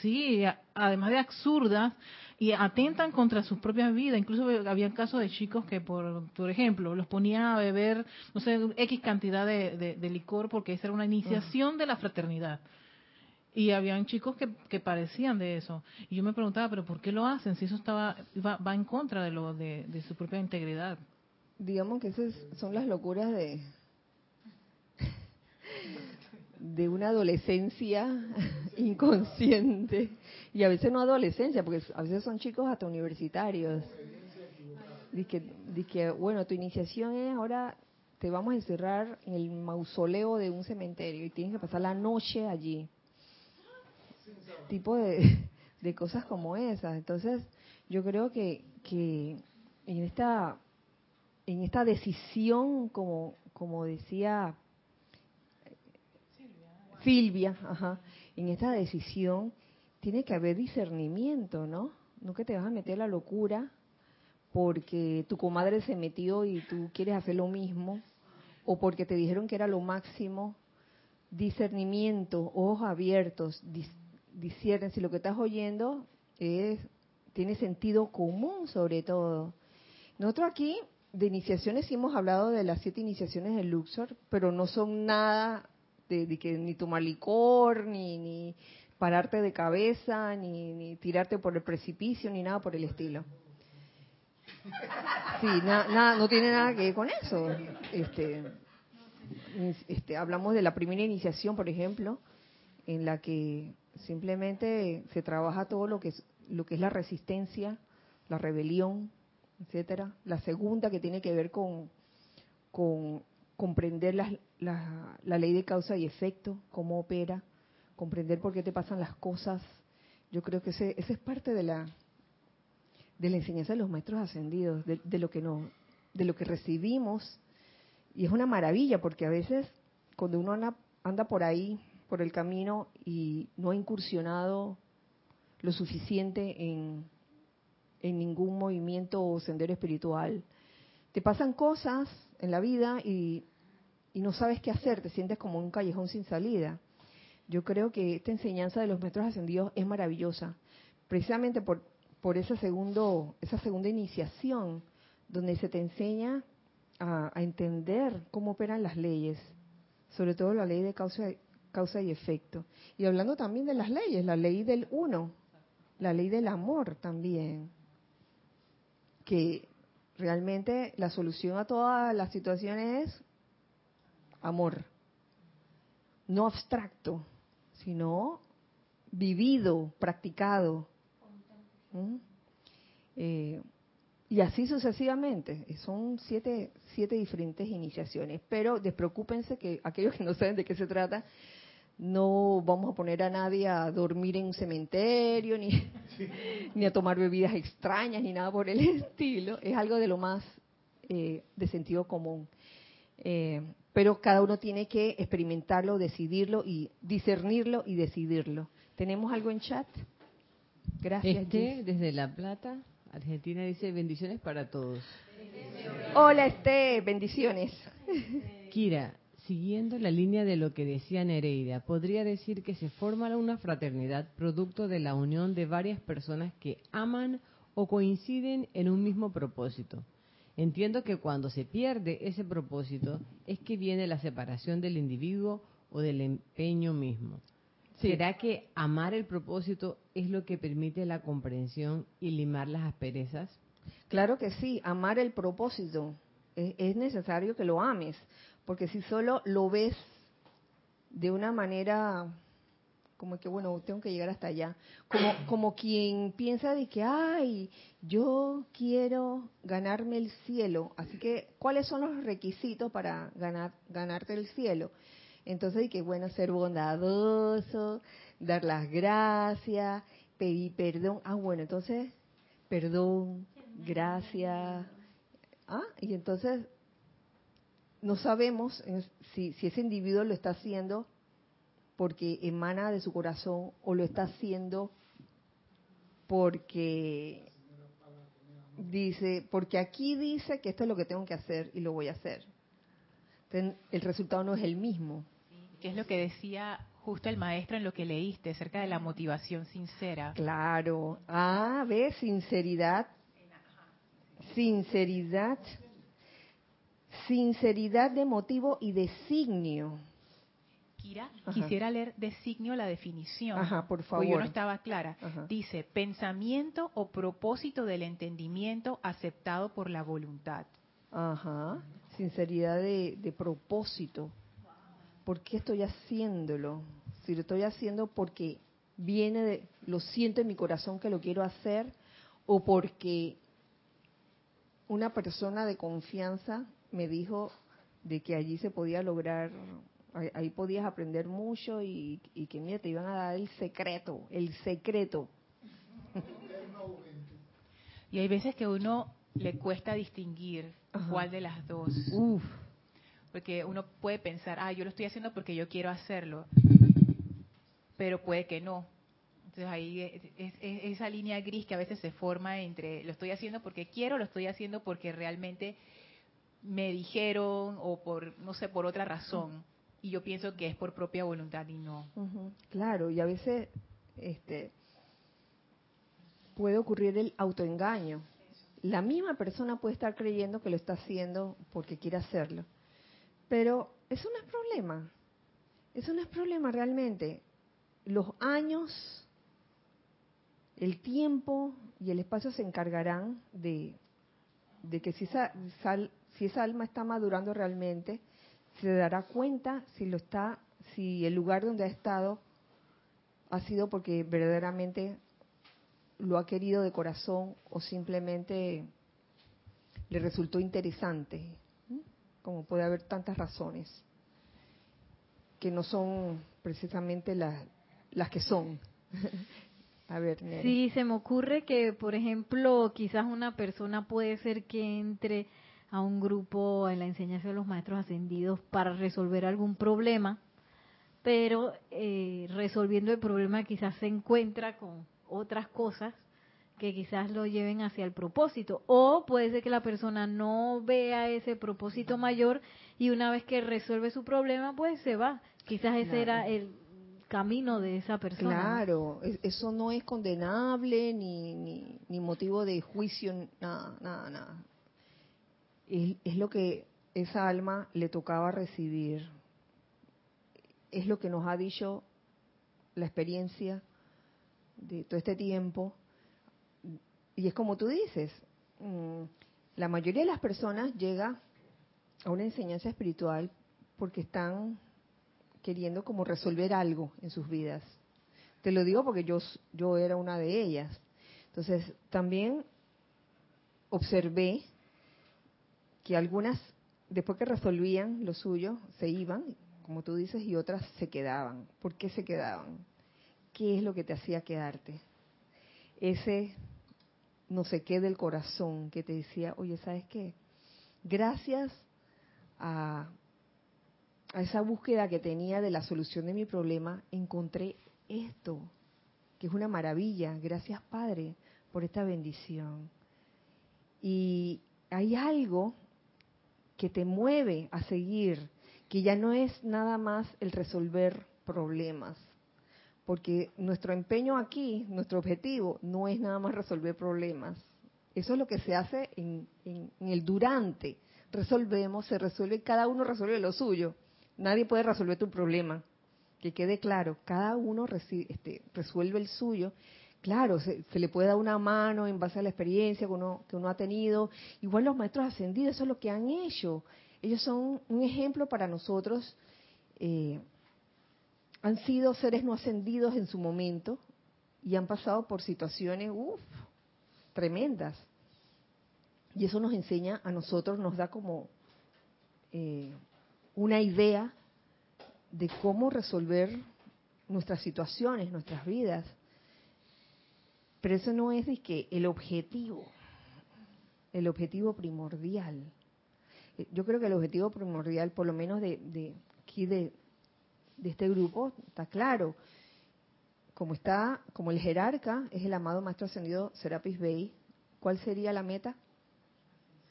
sí, a- además de absurdas, y atentan contra sus propias vidas. Incluso había casos de chicos que, por, por ejemplo, los ponían a beber, no sé, X cantidad de, de- de licor porque esa era una iniciación de la fraternidad. Y habían chicos que, que parecían de eso. Y yo me preguntaba, ¿pero por qué lo hacen? Si eso estaba va, va en contra de, lo, de, de su propia integridad. Digamos que esas son las locuras de de una adolescencia inconsciente. Y a veces no adolescencia porque a veces son chicos hasta universitarios. Dice que bueno tu iniciación es ahora te vamos a encerrar en el mausoleo de un cementerio y tienes que pasar la noche allí. Tipo de, de cosas como esas. Entonces yo creo que que en esta en esta decisión como como decía Silvia, ajá, en esta decisión tiene que haber discernimiento, ¿no? No que te vas a meter a la locura porque tu comadre se metió y tú quieres hacer lo mismo, o porque te dijeron que era lo máximo. Discernimiento, ojos abiertos, dis, disciernen si lo que estás oyendo es tiene sentido común sobre todo. Nosotros aquí de iniciaciones sí hemos hablado de las siete iniciaciones del Luxor, pero no son nada de, que ni tomar licor, ni, ni pararte de cabeza, ni, ni tirarte por el precipicio, ni nada por el estilo. Sí, na- nada, no tiene nada que ver con eso. Este, este, hablamos de la primera iniciación, por ejemplo, en la que simplemente se trabaja todo lo que es, lo que es la resistencia, la rebelión, etcétera. La segunda que tiene que ver con, con comprender la, la ley de causa y efecto, cómo opera, comprender por qué te pasan las cosas. Yo creo que ese, ese es parte de la de la enseñanza de los maestros ascendidos, de, lo que no, de lo que recibimos y es una maravilla porque a veces cuando uno anda, anda por ahí, por el camino y no ha incursionado lo suficiente en, en ningún movimiento o sendero espiritual, te pasan cosas en la vida y, no sabes qué hacer, te sientes como un callejón sin salida. Yo creo que esta enseñanza de los maestros ascendidos es maravillosa, precisamente por, por esa, segunda iniciación, donde se te enseña a, entender cómo operan las leyes, sobre todo la ley de causa y efecto. Y hablando también de las leyes, la ley del uno, la ley del amor también, que realmente la solución a todas las situaciones es amor, no abstracto, sino vivido, practicado. ¿Mm? Eh, y así sucesivamente. Son siete, siete diferentes iniciaciones. Pero despreocúpense que aquellos que no saben de qué se trata, no vamos a poner a nadie a dormir en un cementerio, ni, [LAUGHS] ni a tomar bebidas extrañas, ni nada por el [LAUGHS] estilo. Es algo de lo más eh, de sentido común. Eh, pero cada uno tiene que experimentarlo, decidirlo y discernirlo y decidirlo. ¿Tenemos algo en chat? Gracias. Este, desde La Plata, Argentina, dice bendiciones para todos. Hola, Este, bendiciones. Kira, siguiendo la línea de lo que decía Nereida, podría decir que se forma una fraternidad producto de la unión de varias personas que aman o coinciden en un mismo propósito. Entiendo que cuando se pierde ese propósito es que viene la separación del individuo o del empeño mismo. Sí. ¿Será que amar el propósito es lo que permite la comprensión y limar las asperezas? Claro que sí, amar el propósito. Es, es necesario que lo ames, porque si solo lo ves de una manera como que, bueno, tengo que llegar hasta allá, como, [CLEARS THROAT] como quien piensa de que, ay, yo quiero ganarme el cielo, así que, ¿cuáles son los requisitos para ganar, ganarte el cielo? Entonces, y que bueno, ser bondadoso, dar las gracias, pedir perdón. Ah, bueno, entonces, perdón, gracias. Ah, y entonces no sabemos si, si ese individuo lo está haciendo porque emana de su corazón o lo está haciendo porque dice, porque aquí dice que esto es lo que tengo que hacer y lo voy a hacer. Entonces, el resultado no es el mismo. que es lo que decía justo el maestro en lo que leíste, acerca de la motivación sincera. Claro. Ah, ¿ves? Sinceridad. Sinceridad. Sinceridad de motivo y designio. Kira, Ajá. quisiera leer designio la definición. Ajá, por porque yo favor. no estaba clara. Ajá. Dice, pensamiento o propósito del entendimiento aceptado por la voluntad. Ajá. Sinceridad de, de propósito. ¿Por qué estoy haciéndolo? Si lo estoy haciendo porque viene de, lo siento en mi corazón que lo quiero hacer, o porque una persona de confianza me dijo de que allí se podía lograr, ahí, podías aprender mucho y, y que mira, te iban a dar el secreto, el secreto. Y hay veces que uno le cuesta distinguir Ajá. cuál de las dos. Uf, Porque uno puede pensar, ah, yo lo estoy haciendo porque yo quiero hacerlo, pero puede que no. Entonces ahí es, es- es esa línea gris que a veces se forma entre lo estoy haciendo porque quiero, lo estoy haciendo porque realmente me dijeron o por, no sé, por otra razón. Y yo pienso que es por propia voluntad y no. Claro, y a veces este, puede ocurrir el autoengaño. La misma persona puede estar creyendo que lo está haciendo porque quiere hacerlo. Pero eso no es problema. Eso no es problema realmente. Los años, el tiempo y el espacio se encargarán de, de que si sal- si esa alma está madurando realmente, se dará cuenta si lo está, si el lugar donde ha estado ha sido porque verdaderamente lo ha querido de corazón o simplemente le resultó interesante. Como puede haber tantas razones que no son precisamente las, las que son. [LAUGHS] A ver, Nere. Sí, se me ocurre que, por ejemplo, quizás una persona puede ser que entre a un grupo en la enseñanza de los maestros ascendidos para resolver algún problema, pero eh, resolviendo el problema quizás se encuentra con otras cosas que quizás lo lleven hacia el propósito. O puede ser que la persona no vea ese propósito mayor y una vez que resuelve su problema, pues se va. Quizás ese era el camino de esa persona. Claro, es- eso no es condenable ni, ni, ni motivo de juicio, nada, nada, nada. Es, lo que esa alma le tocaba recibir. Es lo que nos ha dicho la experiencia de todo este tiempo. Y es como tú dices, mm, la mayoría de las personas llega a una enseñanza espiritual porque están queriendo como resolver algo en sus vidas. Te lo digo porque yo, yo era una de ellas. Entonces, también observé que algunas, después que resolvían lo suyo, se iban, como tú dices, y otras se quedaban. ¿Por qué se quedaban? ¿Qué es lo que te hacía quedarte? Ese no sé qué del corazón que te decía, oye, ¿sabes qué? Gracias a, a esa búsqueda que tenía de la solución de mi problema, encontré esto, que es una maravilla. Gracias, Padre, por esta bendición. Y hay algo que te mueve a seguir, que ya no es nada más el resolver problemas, porque nuestro empeño aquí, nuestro objetivo, no es nada más resolver problemas. Eso es lo que se hace en, en- el durante. Resolvemos, se resuelve, cada uno resuelve lo suyo. Nadie puede resolver tu problema. Que quede claro, cada uno este, resuelve el suyo. Claro, se, se le puede dar una mano en base a la experiencia que uno, que uno ha tenido. Igual los maestros ascendidos, eso es lo que han hecho. Ellos son un ejemplo para nosotros. eh, han sido seres no ascendidos en su momento y han pasado por situaciones uf, tremendas. Y eso nos enseña a nosotros, nos da como eh, una idea de cómo resolver nuestras situaciones, nuestras vidas. Pero eso no es que el objetivo, el objetivo primordial. Eh, Yo creo que el objetivo primordial, por lo menos de, de aquí de, de este grupo, está claro. Como está, como el jerarca es el amado maestro ascendido Serapis Bey, ¿cuál sería la meta?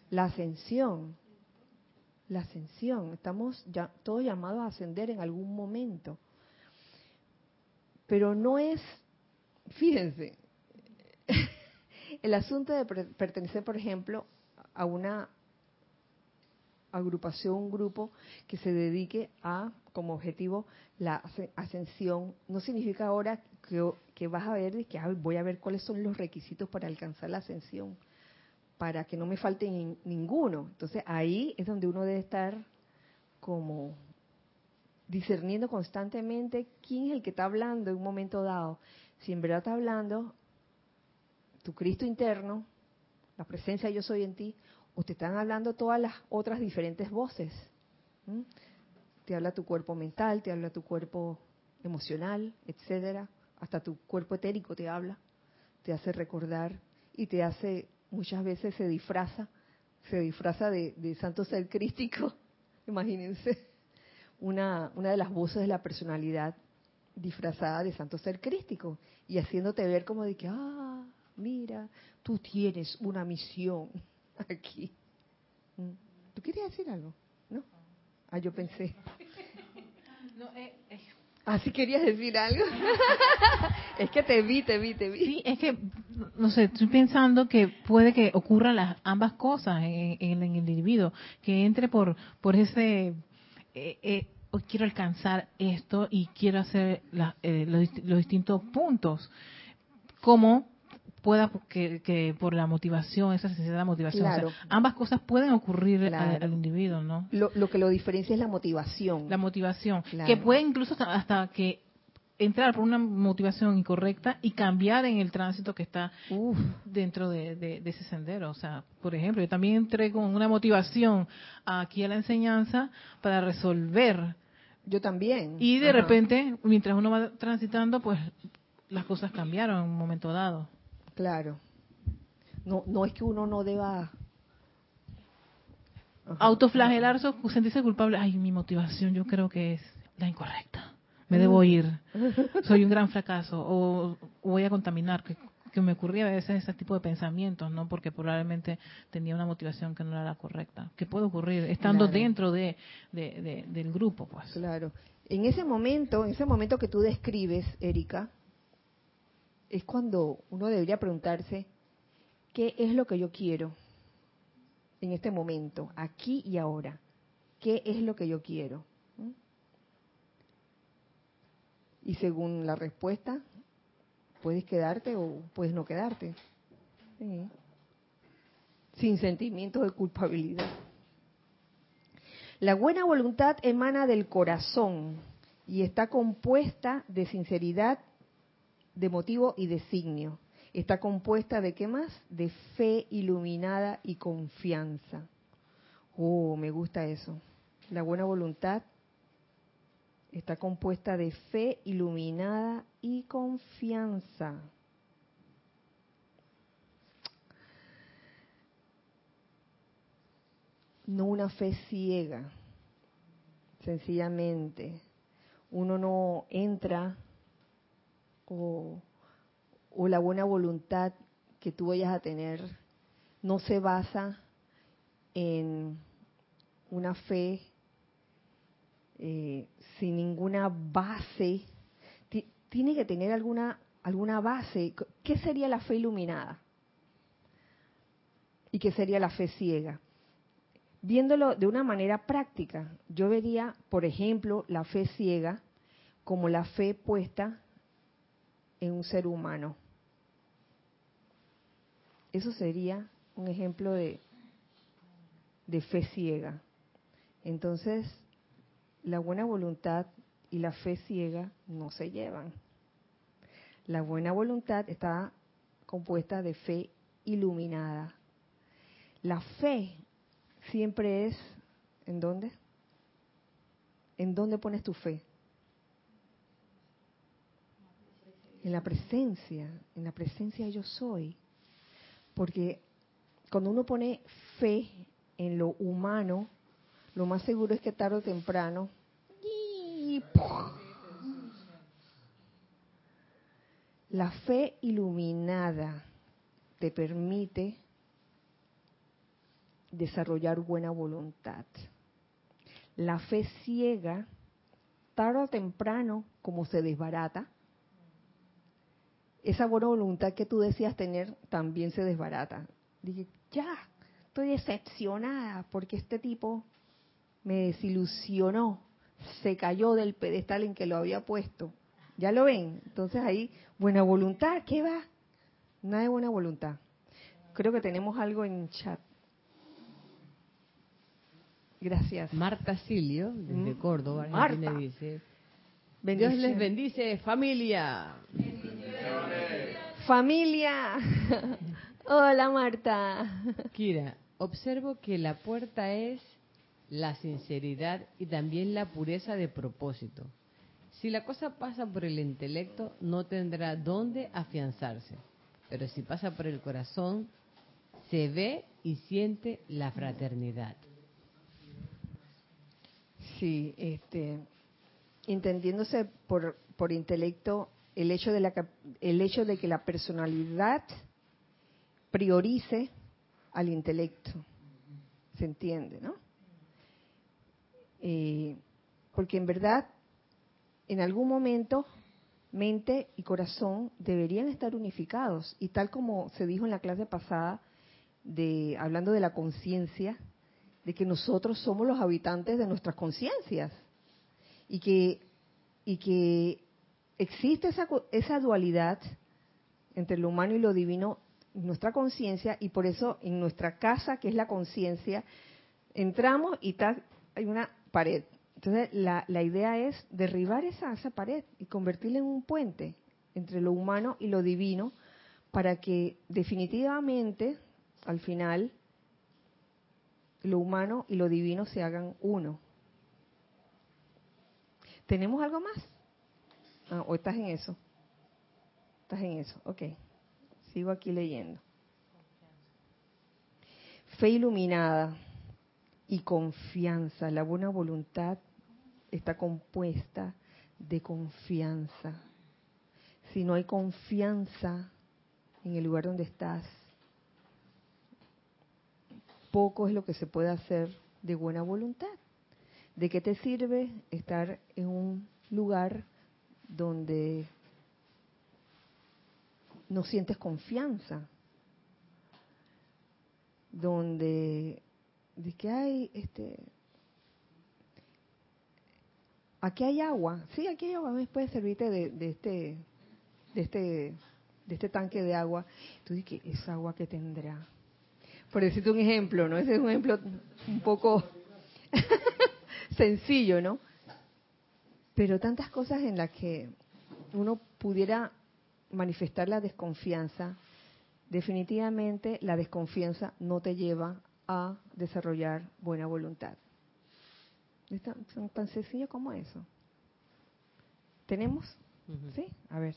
La ascensión. la ascensión. Estamos ya todos llamados a ascender en algún momento. Pero no es, fíjense, el asunto de pertenecer, por ejemplo, a una agrupación, un grupo que se dedique a, como objetivo, la ascensión, no significa ahora que, vas a ver que voy a ver cuáles son los requisitos para alcanzar la ascensión, para que no me falte ninguno. Entonces ahí es donde uno debe estar como discerniendo constantemente quién es el que está hablando en un momento dado. Si en verdad está hablando tu Cristo interno, la presencia yo soy en ti, o te están hablando todas las otras diferentes voces. Te habla tu cuerpo mental, te habla tu cuerpo emocional, etcétera, hasta tu cuerpo etérico te habla, te hace recordar y te hace, muchas veces se disfraza, se disfraza de, santo ser crístico, [LAUGHS] imagínense, una, una de las voces de la personalidad disfrazada de santo ser crístico y haciéndote ver como de que, ah, mira, tú tienes una misión aquí. Mm. ¿Tú querías decir algo? ¿No? Ah, yo pensé. No, eh, eh. Ah, sí querías decir algo. [LAUGHS] es que te vi, te vi, te vi. Sí, es que, no sé, estoy pensando que puede que ocurran las ambas cosas en, el individuo, que entre por, por ese, eh, eh quiero alcanzar esto y quiero hacer los, los distintos puntos, como pueda que, por la motivación, esa necesidad de motivación. ambas cosas pueden ocurrir al, individuo, ¿no? Lo, que lo diferencia es la motivación. La motivación, que puede incluso hasta, que entrar por una motivación incorrecta y cambiar en el tránsito que está dentro de, ese sendero. O sea, por ejemplo, yo también entré con una motivación aquí a la enseñanza para resolver. Yo también. Y de repente, mientras uno va transitando, pues las cosas cambiaron en un momento dado. Claro. No, no es que uno no deba autoflagelarse o sentirse culpable. Ay, mi motivación yo creo que es la incorrecta. Me debo ir. [LAUGHS] Soy un gran fracaso. O, voy a contaminar. Que, me ocurría a veces ese tipo de pensamientos, ¿no? Porque probablemente tenía una motivación que no era la correcta. ¿Qué puede ocurrir? Estando dentro de, del grupo, pues. Claro. En ese momento, en ese momento que tú describes, Erika, es cuando uno debería preguntarse, ¿qué es lo que yo quiero en este momento, aquí y ahora? ¿Qué es lo que yo quiero? ¿Mm? Y según la respuesta, puedes quedarte o puedes no quedarte. Sin sentimientos de culpabilidad. La buena voluntad emana del corazón y está compuesta de sinceridad de motivo y designio. Está compuesta de qué más? De fe iluminada y confianza. Oh, me gusta eso. La buena voluntad está compuesta de fe iluminada y confianza. No una fe ciega, sencillamente. Uno no entra o, la buena voluntad que tú vayas a tener no se basa en una fe eh, sin ninguna base, tiene que tener alguna, alguna base. ¿Qué sería la fe iluminada? ¿Y qué sería la fe ciega? Viéndolo de una manera práctica, yo vería, por ejemplo, la fe ciega como la fe puesta en un ser humano. Eso sería un ejemplo de, de fe ciega. Entonces, la buena voluntad y la fe ciega no se llevan. La buena voluntad está compuesta de fe iluminada. La fe siempre es, ¿en dónde? ¿En dónde pones tu fe? En la presencia, en la presencia yo soy. Porque cuando uno pone fe en lo humano, lo más seguro es que tarde o temprano la fe iluminada te permite desarrollar buena voluntad. la fe ciega, tarde o temprano, como se desbarata, esa buena voluntad que tú decías tener también se desbarata. Dije, ya, estoy decepcionada porque este tipo me desilusionó, se cayó del pedestal en que lo había puesto. ¿Ya lo ven? Entonces ahí, buena voluntad, ¿qué va? Nada de buena voluntad. Creo que tenemos algo en chat. Gracias. Marta Silio, desde Mm. Córdoba, Marta. Dice, Dios les bendice, familia. Familia. [LAUGHS] Hola Marta. Kira, observo que la puerta es la sinceridad y también la pureza de propósito. Si la cosa pasa por el intelecto, no tendrá dónde afianzarse. Pero si pasa por el corazón, se ve y siente la fraternidad. Sí, este, entendiéndose por, por intelecto el hecho, de la, el hecho de que la personalidad priorice al intelecto. ¿Se entiende, no? Eh, porque en verdad, en algún momento, mente y corazón deberían estar unificados. Y tal como se dijo en la clase pasada, de, hablando de la conciencia, de que nosotros somos los habitantes de nuestras conciencias y que y que existe esa esa dualidad entre lo humano y lo divino nuestra conciencia y por eso en nuestra casa que es la conciencia entramos y hay una pared entonces la, la idea es derribar esa, esa pared y convertirla en un puente entre lo humano y lo divino para que definitivamente al final lo humano y lo divino se hagan uno. ¿Tenemos algo más? Ah, ¿O estás en eso? Estás en eso, ok. Sigo aquí leyendo. Fe iluminada y confianza. La buena voluntad está compuesta de confianza. Si no hay confianza en el lugar donde estás, poco es lo que se puede hacer de buena voluntad. ¿De qué te sirve estar en un lugar donde no sientes confianza? Donde de que hay este aquí hay agua, sí, aquí hay agua, puedes servirte de, de este de este de este tanque de agua. Tú dices, ¿qué es agua que tendrá? por decirte un ejemplo, ¿no? Ese es un ejemplo un poco sencillo, ¿no? Pero tantas cosas en las que uno pudiera manifestar la desconfianza, definitivamente la desconfianza no te lleva a desarrollar buena voluntad. Es tan, tan- sencillo como eso. ¿Tenemos? ¿Sí? A ver.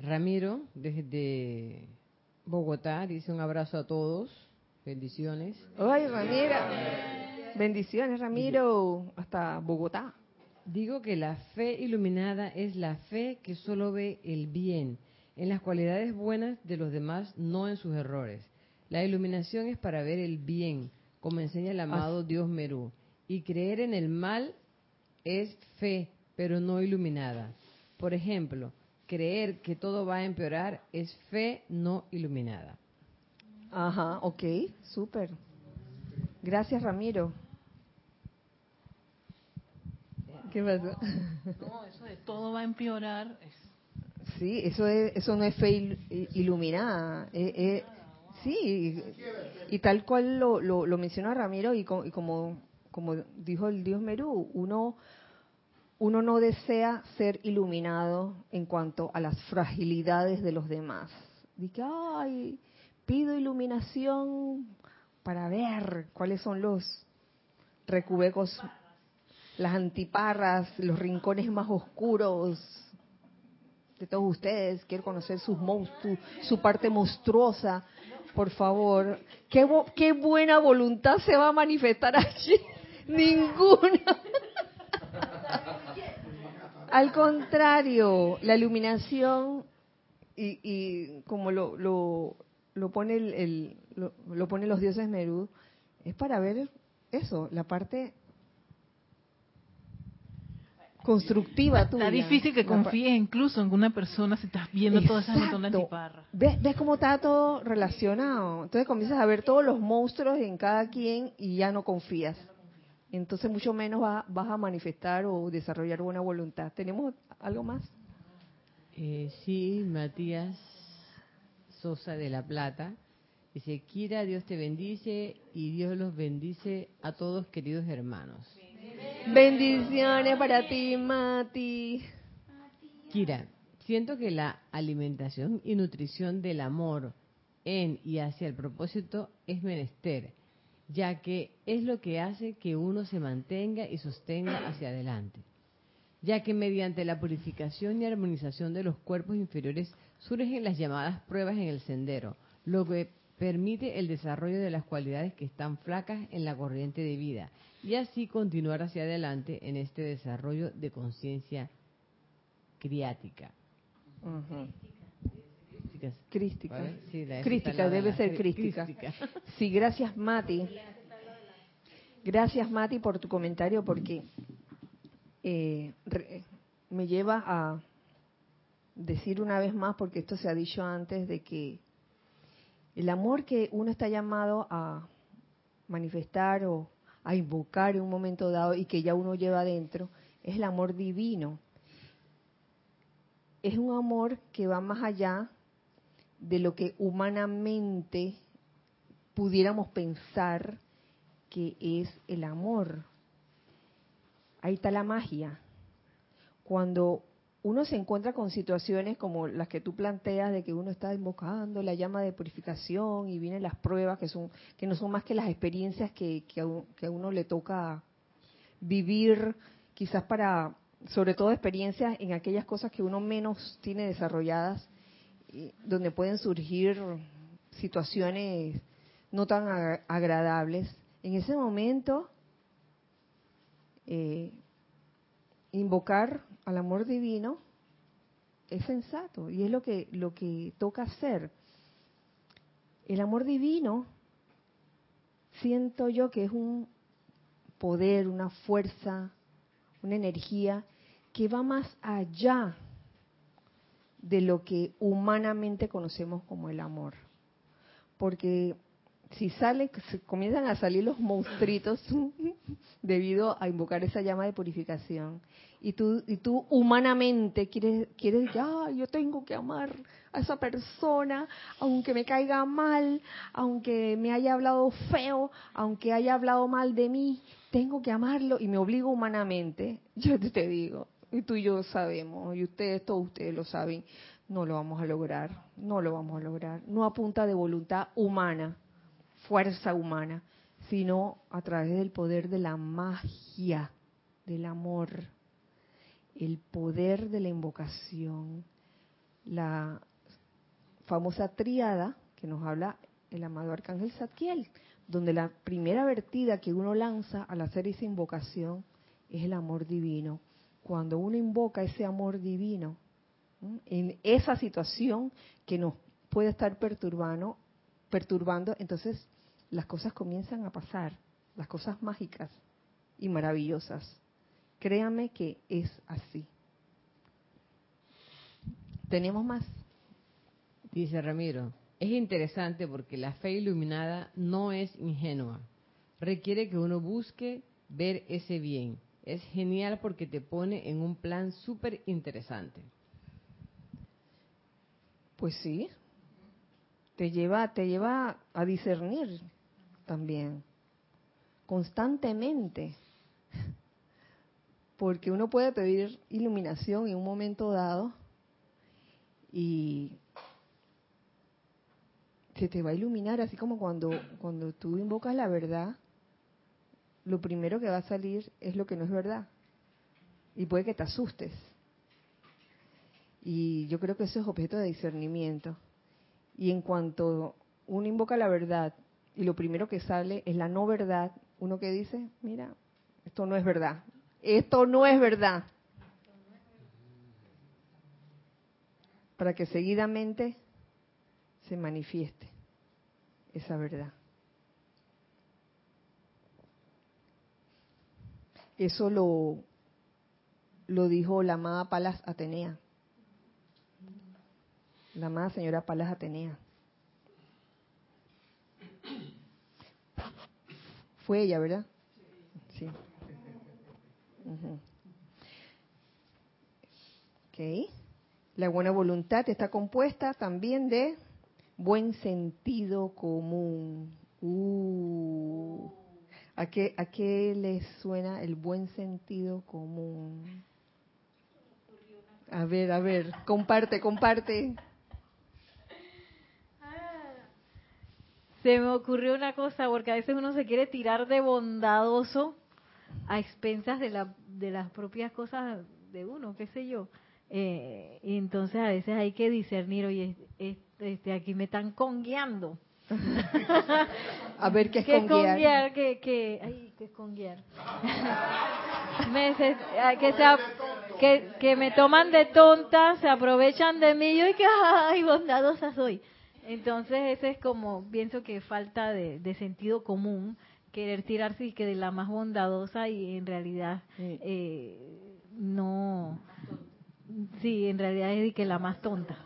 Ramiro, desde Bogotá, dice un abrazo a todos. Bendiciones. ¡Ay, Ramiro! Bendiciones, Ramiro, hasta Bogotá. Digo que la fe iluminada es la fe que solo ve el bien, en las cualidades buenas de los demás, no en sus errores. La iluminación es para ver el bien, como enseña el amado Dios Merú. Y creer en el mal es fe, pero no iluminada. Por ejemplo, creer que todo va a empeorar es fe no iluminada. Ajá, ok, súper. Gracias, Ramiro. ¿Qué pasó? No, eso de todo va a empeorar. Sí, eso, es, eso no es fe il- iluminada. eh, eh, sí, y, y tal cual lo, lo, lo menciona Ramiro y, co- y como, como dijo el Dios Merú, uno, uno no desea ser iluminado en cuanto a las fragilidades de los demás. Dice, ay, pido iluminación para ver cuáles son los recubecos, las antiparras, los rincones más oscuros de todos ustedes. Quiero conocer sus monstruos, su parte monstruosa. Por favor, ¿Qué, qué buena voluntad se va a manifestar allí. [LAUGHS] Ninguna. Al contrario, la iluminación y, y como lo, lo, lo pone el, lo, lo ponen los dioses Merú, es para ver eso, la parte constructiva tuya. Está difícil que confíes incluso en una persona si estás viendo todas esas de antiparras. ¿Ves, ¿Ves cómo está todo relacionado? Entonces comienzas a ver todos los monstruos en cada quien y ya no confías. Entonces mucho menos va- vas a manifestar o desarrollar buena voluntad. ¿Tenemos algo más? Eh, sí, Matías Sosa de La Plata. Dice, Kira, Dios te bendice y Dios los bendice a todos queridos hermanos. Bendiciones para ti, Mati. Kira, siento que la alimentación y nutrición del amor en y hacia el propósito es menester, ya que es lo que hace que uno se mantenga y sostenga hacia adelante, ya que mediante la purificación y armonización de los cuerpos inferiores surgen las llamadas pruebas en el sendero, lo que permite el desarrollo de las cualidades que están flacas en la corriente de vida y así continuar hacia adelante en este desarrollo de conciencia criática. Crística. Crística, debe ser crí- crística. crística. Sí, gracias Mati. Gracias Mati por tu comentario porque eh, re- me lleva a decir una vez más, porque esto se ha dicho antes, de que el amor que uno está llamado a manifestar o a invocar en un momento dado y que ya uno lleva adentro, es el amor divino. Es un amor que va más allá de lo que humanamente pudiéramos pensar que es el amor. Ahí está la magia. Cuando uno se encuentra con situaciones como las que tú planteas de que uno está invocando la llama de purificación y vienen las pruebas que son que no son más que las experiencias que, que, a, uno le toca vivir quizás para sobre todo experiencias en aquellas cosas que uno menos tiene desarrolladas donde pueden surgir situaciones no tan agra- agradables. En ese momento eh, invocar al amor divino es sensato y es lo que lo que toca hacer. El amor divino siento yo que es un poder una fuerza una energía que va más allá de lo que humanamente conocemos como el amor. Porque si sale, comienzan a salir los monstruitos [LAUGHS] debido a invocar esa llama de purificación. Y tú, y tú humanamente quieres, quieres ya, yo tengo que amar a esa persona, aunque me caiga mal, aunque me haya hablado feo, aunque haya hablado mal de mí, tengo que amarlo y me obligo humanamente. [LAUGHS] Yo te digo, y tú y yo sabemos, y ustedes, todos ustedes lo saben, no lo vamos a lograr, no lo vamos a lograr, no a punta de voluntad humana, fuerza humana, sino a través del poder de la magia, del amor, el poder de la invocación, la famosa triada que nos habla el amado arcángel Zadkiel, donde la primera vertida que uno lanza al hacer esa invocación es el amor divino. Cuando uno invoca ese amor divino, en esa situación que nos puede estar perturbando, perturbando, entonces las cosas comienzan a pasar, las cosas mágicas y maravillosas. Créame que es así. ¿Tenemos más? Dice Ramiro, es interesante porque la fe iluminada no es ingenua. Requiere que uno busque ver ese bien. Es genial porque te pone en un plan súper interesante. Pues sí. Te lleva, te lleva a discernir también. Constantemente. Porque uno puede pedir iluminación en un momento dado y se te va a iluminar, así como cuando, cuando tú invocas la verdad, lo primero que va a salir es lo que no es verdad. Y puede que te asustes. Y yo creo que eso es objeto de discernimiento. Y en cuanto uno invoca la verdad y lo primero que sale es la no verdad, uno que dice, mira, esto no es verdad. Esto no es verdad. Para que seguidamente se manifieste esa verdad. Eso lo, lo dijo la amada Palas Atenea. La amada señora Palas Atenea. Fue ella, ¿verdad? Sí. Ujú. Ok. La buena voluntad está compuesta también de buen sentido común. Uh. ¿A qué, ¿A qué les suena el buen sentido común? A ver, a ver, comparte, comparte. Se me ocurrió una cosa, porque a veces uno se quiere tirar de bondadoso a expensas de, la, de las propias cosas de uno, qué sé yo. Eh, y entonces a veces hay que discernir, oye, este, este, aquí me están congueando. [LAUGHS] A ver qué es ¿Qué conguear? conguear? ¿Qué, qué, ay, ¿qué es conguear? [LAUGHS] me, se- ah, que, se que, que me toman de tonta, se aprovechan de mí, yo y que, ay, bondadosa soy. Entonces ese es como, pienso que falta de, de sentido común, querer tirarse y que de la más bondadosa y en realidad Sí. eh, no, sí, en realidad es de que la más tonta.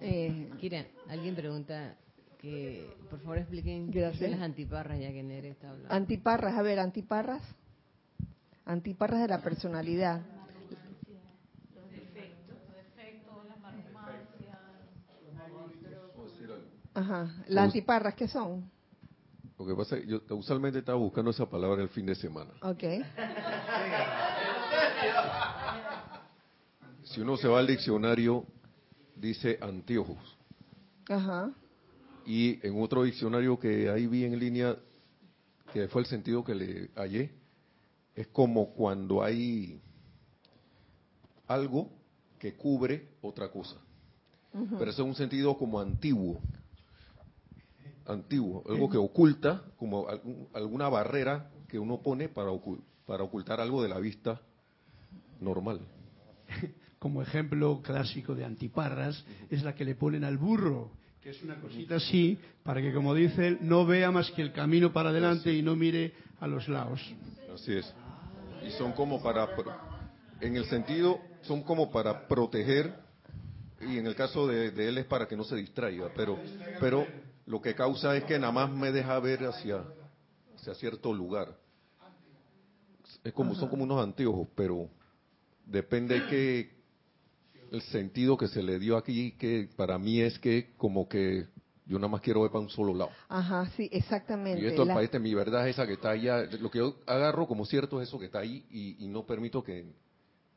Eh, Kira, alguien pregunta que por favor expliquen qué son las antiparras ya que Nere está hablando. antiparras, a ver, antiparras. Antiparras de la personalidad. Ajá. Las antiparras, ¿qué son? Lo que pasa es que yo usualmente estaba buscando esa palabra el fin de semana. Ok. Si uno se va al diccionario, dice anteojos. Ajá. Y en otro diccionario que ahí vi en línea, que fue el sentido que le hallé, es como cuando hay algo que cubre otra cosa. Pero eso es un sentido como antiguo. Antiguo, algo que oculta, como alguna barrera que uno pone para, para ocultar algo de la vista normal. [LAUGHS] como ejemplo clásico de antiparras, es la que le ponen al burro, que es una cosita así, para que, como dice él, no vea más que el camino para adelante y no mire a los lados. Así es. Y son como para, en el sentido, son como para proteger, y en el caso de, de él es para que no se distraiga, pero, pero lo que causa es que nada más me deja ver hacia, hacia cierto lugar. Es como, son como unos anteojos, pero depende que el sentido que se le dio aquí, que para mí es que como que yo nada más quiero ver para un solo lado. Ajá, sí, exactamente. Y esto, La- para este, mi verdad es esa que está allá. Lo que yo agarro como cierto es eso que está ahí y, y no permito que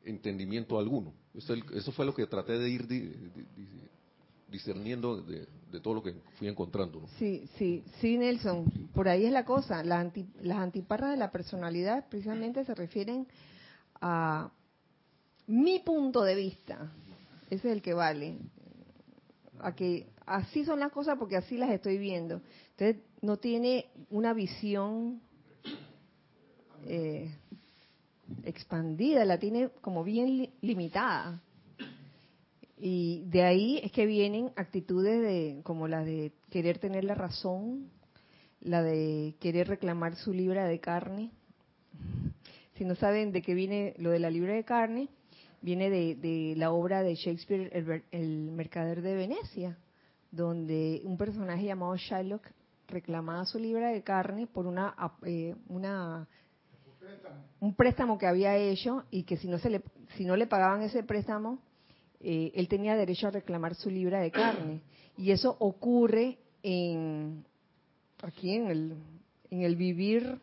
entendimiento alguno. Eso, eso fue lo que traté de ir di- di- di- discerniendo de, de todo lo que fui encontrando. ¿no? Sí, sí, sí, Nelson, por ahí es la cosa. Las, anti- las antiparras de la personalidad precisamente se refieren a mi punto de vista. Ese es el que vale. A que así son las cosas porque así las estoy viendo. Entonces, no tiene una visión eh, expandida, la tiene como bien li- limitada. Y de ahí es que vienen actitudes de como la de querer tener la razón, la de querer reclamar su libra de carne. Si no saben de qué viene lo de la libra de carne, viene de, de la obra de Shakespeare, el, el Mercader de Venecia, donde un personaje llamado Shylock reclamaba su libra de carne por una, eh, una un préstamo que había hecho y que si no se le si no le pagaban ese préstamo eh, él tenía derecho a reclamar su libra de carne. Y eso ocurre en aquí en el en el vivir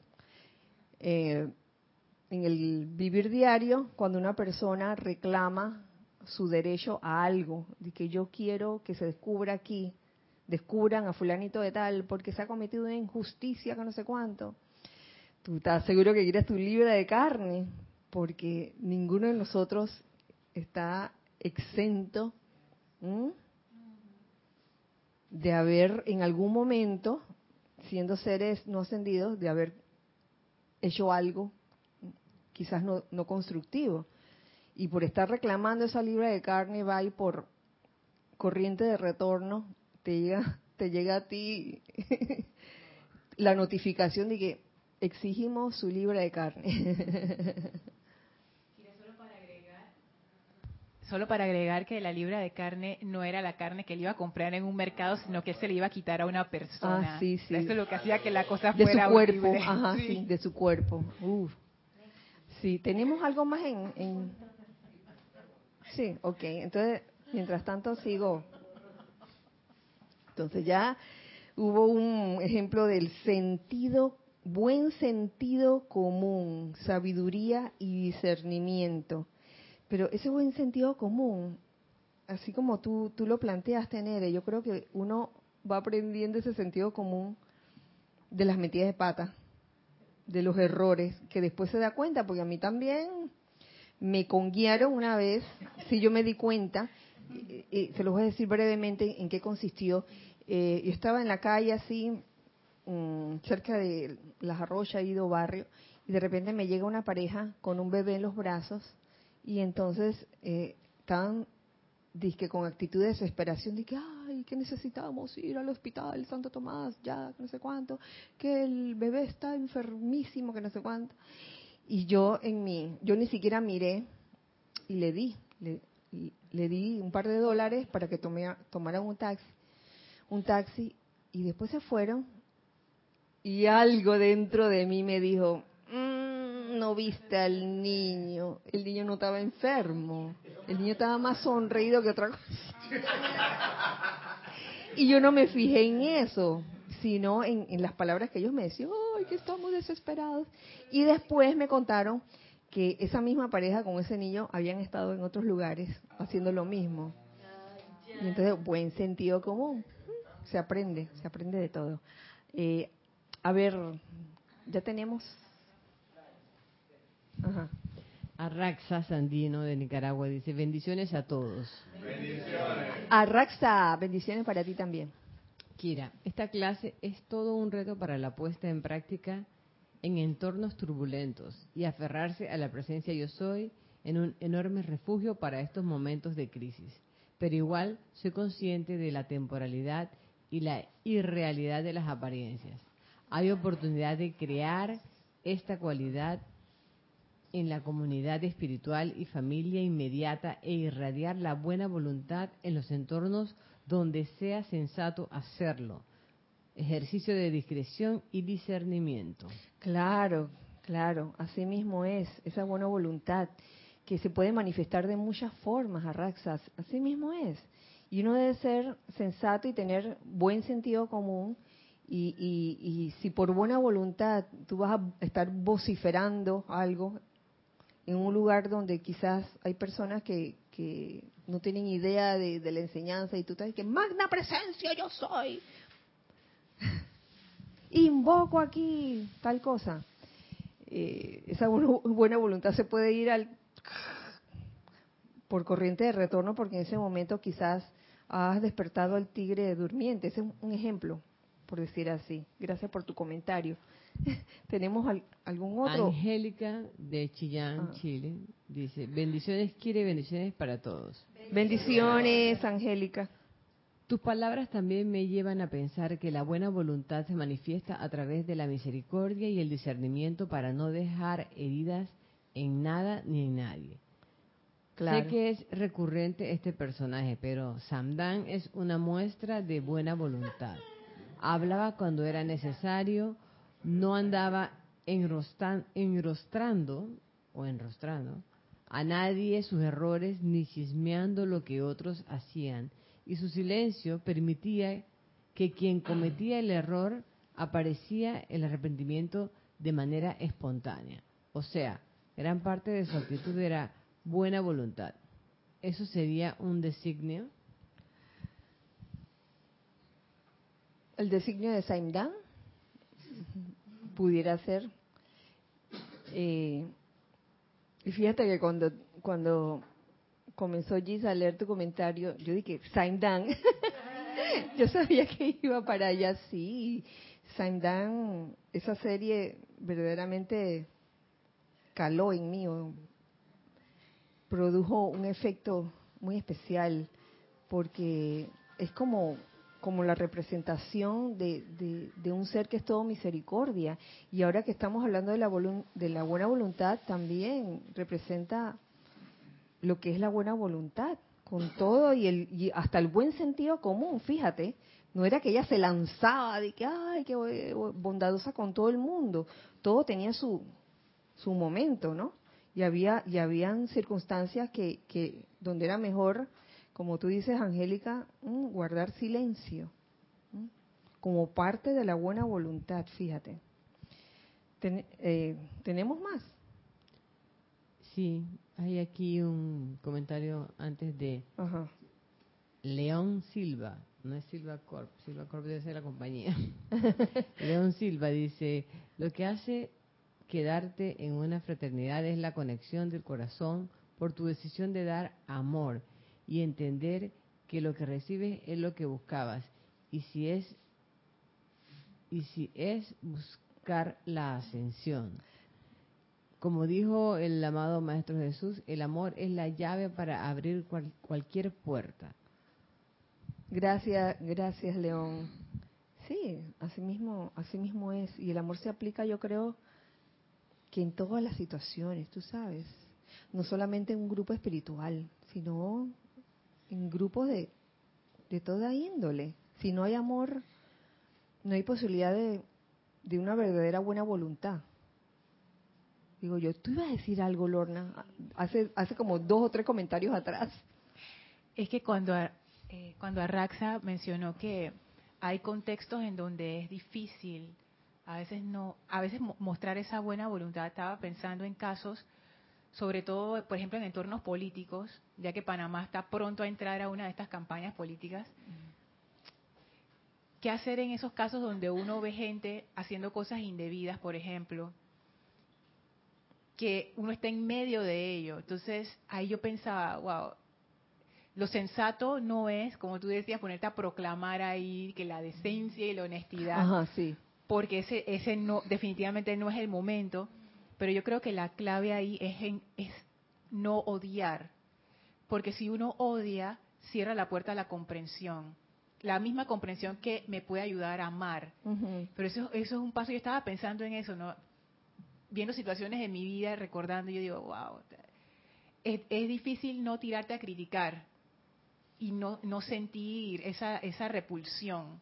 eh, en el vivir diario cuando una persona reclama su derecho a algo de que yo quiero que se descubra aquí descubran a fulanito de tal porque se ha cometido una injusticia que no sé cuánto. Tú estás seguro que quieres tu libra de carne, porque ninguno de nosotros está exento de haber en algún momento, siendo seres no ascendidos, de haber hecho algo quizás no, no constructivo. Y por estar reclamando esa libra de carne va y por corriente de retorno te llega, [LAUGHS] te llega a ti [LAUGHS] la notificación de que exigimos su libra de carne. [LAUGHS] Mira, solo para agregar, Solo para agregar que la libra de carne no era la carne que él iba a comprar en un mercado, sino que él se le iba a quitar a una persona. Ah, sí, sí. Eso es lo que hacía que la cosa De fuera su cuerpo, horrible. ajá, [LAUGHS] Sí. sí, de su cuerpo. Uf. Sí, tenemos algo más en, en... Sí, ok. Entonces, mientras tanto sigo. Entonces ya hubo un ejemplo del sentido, buen sentido común, sabiduría y discernimiento. Pero ese buen sentido común, así como tú, tú lo planteaste, Nere, yo creo que uno va aprendiendo ese sentido común de las metidas de pata, de los errores, que después se da cuenta, porque a mí también me conguiaron una vez, si yo me di cuenta, eh, se los voy a decir brevemente en qué consistió. Eh, yo estaba en la calle así, mm, cerca de las arroyas, ido barrio, y de repente me llega una pareja con un bebé en los brazos, y entonces eh, estaban dizque con actitud de desesperación, de que, ay, que necesitamos ir al hospital Santo Tomás, ya, no sé cuánto, que el bebé está enfermísimo, que no sé cuánto. Y yo en mi, yo ni siquiera miré y le di, le, le di un par de dólares para que tome, tomaran un taxi, un taxi, y después se fueron, y algo dentro de mí me dijo, "Mm, no viste al niño, el niño no estaba enfermo, el niño estaba más sonreído que otra cosa. [LAUGHS] y yo no me fijé en eso, sino en, las palabras que ellos me decían, ay, que estamos desesperados. Y después me contaron que esa misma pareja con ese niño habían estado en otros lugares haciendo lo mismo. Y entonces, buen sentido común. Se aprende, se aprende de todo. Eh, a ver, ya tenemos. Ajá. Arraxa Sandino de Nicaragua dice, bendiciones a todos. Arraxa, bendiciones para ti también. Kira, esta clase es todo un reto para la puesta en práctica en entornos turbulentos y aferrarse a la presencia yo soy en un enorme refugio para estos momentos de crisis. Pero igual soy consciente de la temporalidad y la irrealidad de las apariencias. Hay oportunidad de crear esta cualidad en la comunidad espiritual y familia inmediata e irradiar la buena voluntad en los entornos donde sea sensato hacerlo. Ejercicio de discreción y discernimiento. Claro, claro, así mismo es, esa buena voluntad que se puede manifestar de muchas formas, Arraxas, así mismo es. Y uno debe ser sensato y tener buen sentido común. Y, y, y si por buena voluntad tú vas a estar vociferando algo en un lugar donde quizás hay personas que, que no tienen idea de, la enseñanza y tú estás que magna presencia yo soy, [LAUGHS] invoco aquí tal cosa. Eh, esa bu- [LAUGHS] buena voluntad se puede ir al por corriente de retorno porque en ese momento quizás has despertado al tigre durmiente. Ese es un ejemplo, por decir así. Gracias por tu comentario. [LAUGHS] ¿Tenemos al- algún otro? Angélica de Chillán, Ah. Chile, dice, bendiciones, quiere bendiciones para todos. Bendiciones, Angélica. Tus palabras también me llevan a pensar que la buena voluntad se manifiesta a través de la misericordia y el discernimiento para no dejar heridas en nada ni en nadie. Claro. Sé que es recurrente este personaje, pero Samdan es una muestra de buena voluntad. Hablaba cuando era necesario, no andaba enrostan- enrostrando o enrostrando a nadie sus errores ni chismeando lo que otros hacían, y su silencio permitía que quien cometía el error aparecía el arrepentimiento de manera espontánea. O sea, gran parte de su actitud era buena voluntad. ¿Eso sería un designio? El designio de Saimdan pudiera ser. Eh, y fíjate que cuando cuando comenzó Gis a leer tu comentario, yo dije, Saimdan. [LAUGHS] yo sabía que iba para allá, sí. Saimdan, esa serie verdaderamente caló en mí, produjo un efecto muy especial, porque es como como la representación de, de, un ser que es todo misericordia. Y ahora que estamos hablando de la, de la buena voluntad, también representa lo que es la buena voluntad, con todo y, el, y hasta el buen sentido común, fíjate. No era que ella se lanzaba de que, ay, qué bondadosa con todo el mundo. Todo tenía su, su momento, ¿no? Y había y habían circunstancias que, que donde era mejor, como tú dices, Angélica, mm, guardar silencio, mm, como parte de la buena voluntad, fíjate. Eh, ¿Tenemos más? Sí, hay aquí un comentario antes de León Silva, no es Silva Corp, Silva Corp debe ser la compañía. [LAUGHS] León Silva dice, lo que hace quedarte en una fraternidad es la conexión del corazón por tu decisión de dar amor y entender que lo que recibes es lo que buscabas y si es y si es buscar la ascensión. Como dijo el amado Maestro Jesús, el amor es la llave para abrir cualquier puerta. Gracias, gracias León. Sí, así mismo, así mismo es. Y el amor se aplica, yo creo, que en todas las situaciones, tú sabes. No solamente en un grupo espiritual, sino en grupos de, de toda índole. Si no hay amor, no hay posibilidad de, de una verdadera buena voluntad. Digo yo, tú ibas a decir algo, Lorna, hace, hace como dos o tres comentarios atrás. Es que cuando, eh, cuando Arraxa mencionó que hay contextos en donde es difícil a veces no, a veces mostrar esa buena voluntad, estaba pensando en casos, sobre todo, por ejemplo, en entornos políticos, ya que Panamá está pronto a entrar a una de estas campañas políticas. ¿Qué hacer en esos casos donde uno ve gente haciendo cosas indebidas, por ejemplo? que uno está en medio de ello. Entonces ahí yo pensaba, wow, lo sensato no es, como tú decías, ponerte a proclamar ahí que la decencia y la honestidad, Ajá, sí. porque ese, ese no, definitivamente no es el momento, pero yo creo que la clave ahí es, en, es no odiar, porque si uno odia, cierra la puerta a la comprensión, la misma comprensión que me puede ayudar a amar. Pero eso, eso es un paso, yo estaba pensando en eso, ¿no? viendo situaciones en mi vida, recordando, yo digo, wow, es, difícil no tirarte a criticar y no, no sentir esa, esa repulsión.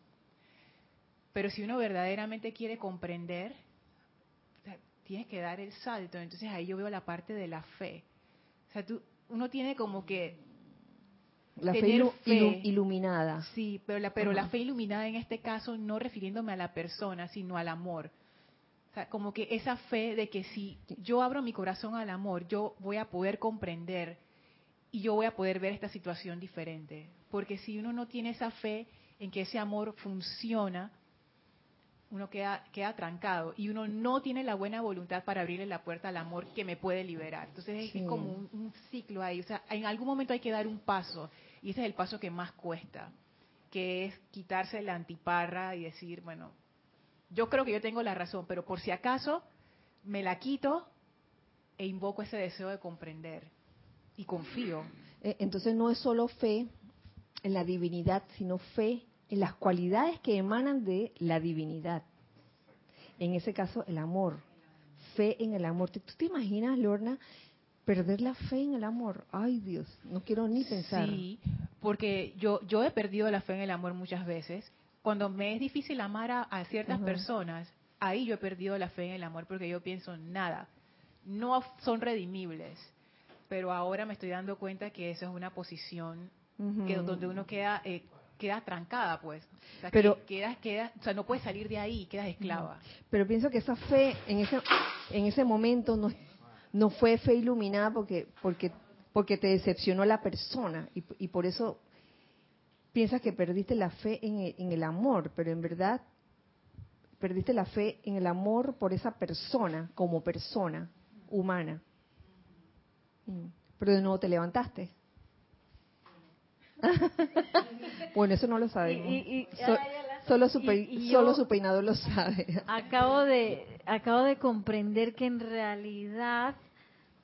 Pero si uno verdaderamente quiere comprender, tienes que dar el salto. Entonces ahí yo veo la parte de la fe. O sea, tú, uno tiene como que la fe, iluminada. Sí, pero la, pero la fe iluminada en este caso no refiriéndome a la persona, sino al amor. O sea, como que esa fe de que si yo abro mi corazón al amor, yo voy a poder comprender y yo voy a poder ver esta situación diferente. Porque si uno no tiene esa fe en que ese amor funciona, uno queda, queda trancado y uno no tiene la buena voluntad para abrirle la puerta al amor que me puede liberar. Entonces es como un, un, ciclo ahí. O sea, en algún momento hay que dar un paso y ese es el paso que más cuesta, que es quitarse la antiparra y decir, bueno, yo creo que yo tengo la razón, pero por si acaso me la quito e invoco ese deseo de comprender y confío. Eh, entonces no es solo fe en la divinidad, sino fe en las cualidades que emanan de la divinidad. En ese caso, el amor. Fe en el amor. ¿Tú te imaginas, Lorna, perder la fe en el amor? Ay, Dios, no quiero ni pensar. Sí, porque yo, yo he perdido la fe en el amor muchas veces cuando me es difícil amar a, ciertas personas, ahí yo he perdido la fe en el amor porque yo pienso, nada, no son redimibles. Pero ahora me estoy dando cuenta que esa es una posición que donde uno queda eh, queda trancada, pues. pero queda, queda, o sea, no puedes salir de ahí, quedas esclava. Pero pienso que esa fe en ese en ese momento no no fue fe iluminada porque porque porque te decepcionó la persona y, y por eso piensas que perdiste la fe en el, amor, pero en verdad perdiste la fe en el amor por esa persona como persona humana. Mm. Pero de nuevo te levantaste. [LAUGHS] bueno, eso no lo sabemos. solo, su, solo su peinador lo sabe. acabo de acabo de comprender que en realidad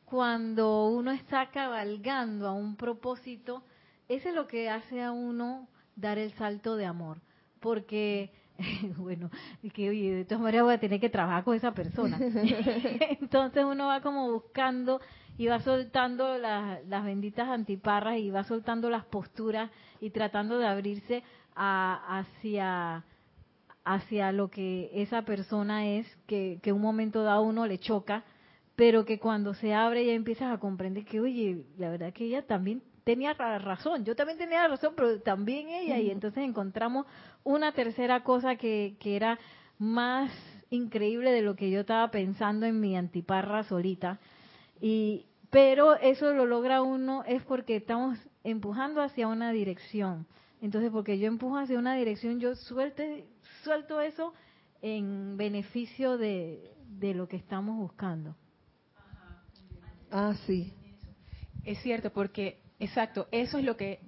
cuando uno está cabalgando a un propósito eso es lo que hace a uno dar el salto de amor. Porque, [LAUGHS] bueno, que oye, de todas maneras voy a tener que trabajar con esa persona. [LAUGHS] [LAUGHS] Entonces uno va como buscando y va soltando las, las benditas antiparras y va soltando las posturas y tratando de abrirse a, hacia hacia lo que esa persona es, que, que un momento dado uno le choca, pero que cuando se abre ya empiezas a comprender que, oye, la verdad que ella también tenía razón, yo también tenía razón, pero también ella, y entonces encontramos una tercera cosa que, que era más increíble de lo que yo estaba pensando en mi antiparra solita. Y, pero eso lo logra uno es porque estamos empujando hacia una dirección. Entonces, porque yo empujo hacia una dirección, yo suelte, suelto eso en beneficio de, de lo que estamos buscando. Ah, sí. Es cierto, porque, exacto, eso es lo que,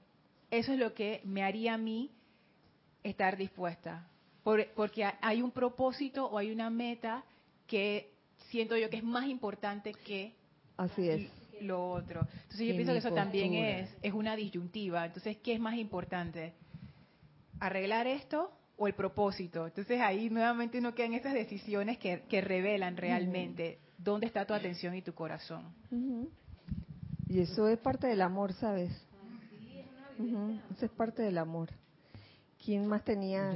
eso es lo que me haría a mí estar dispuesta. porque hay un propósito o hay una meta que siento yo que es más importante que Así es. lo otro. Entonces yo pienso que eso también es, es una disyuntiva. Entonces, ¿qué es más importante? ¿Arreglar esto o el propósito? Entonces ahí nuevamente uno queda en esas decisiones que, que revelan realmente dónde está tu atención y tu corazón. Y eso es parte del amor, ¿sabes? Eso es parte del amor. ¿Quién más tenía?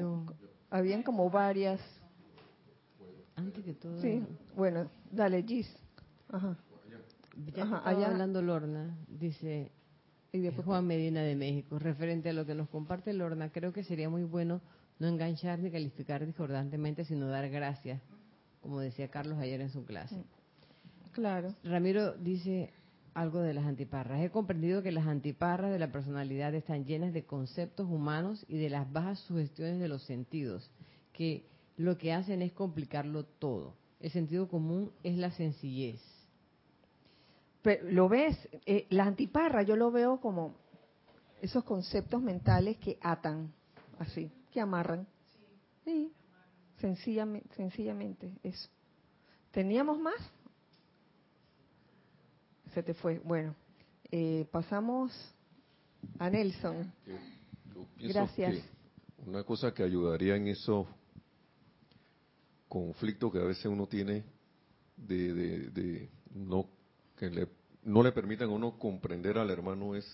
Habían como varias. Antes que todo. Sí, bueno, dale, Gis. Ajá. Ya Ajá, allá hablando Lorna, dice y después Juan Medina de México, referente a lo que nos comparte Lorna, creo que sería muy bueno no enganchar ni calificar discordantemente, sino dar gracias, como decía Carlos ayer en su clase. Claro. Ramiro dice algo de las antiparras. He comprendido que las antiparras de la personalidad están llenas de conceptos humanos y de las bajas sugestiones de los sentidos, que lo que hacen es complicarlo todo. El sentido común es la sencillez. Pero, ¿Lo ves? Eh, la antiparra yo lo veo como esos conceptos mentales que atan, así, que amarran. Sí, Sencillamente, sencillamente eso. ¿Teníamos más? Se te fue. Bueno, eh, pasamos a Nelson. Gracias. una cosa que ayudaría en esos conflictos que a veces uno tiene de, de, no que le, no le permitan a uno comprender al hermano es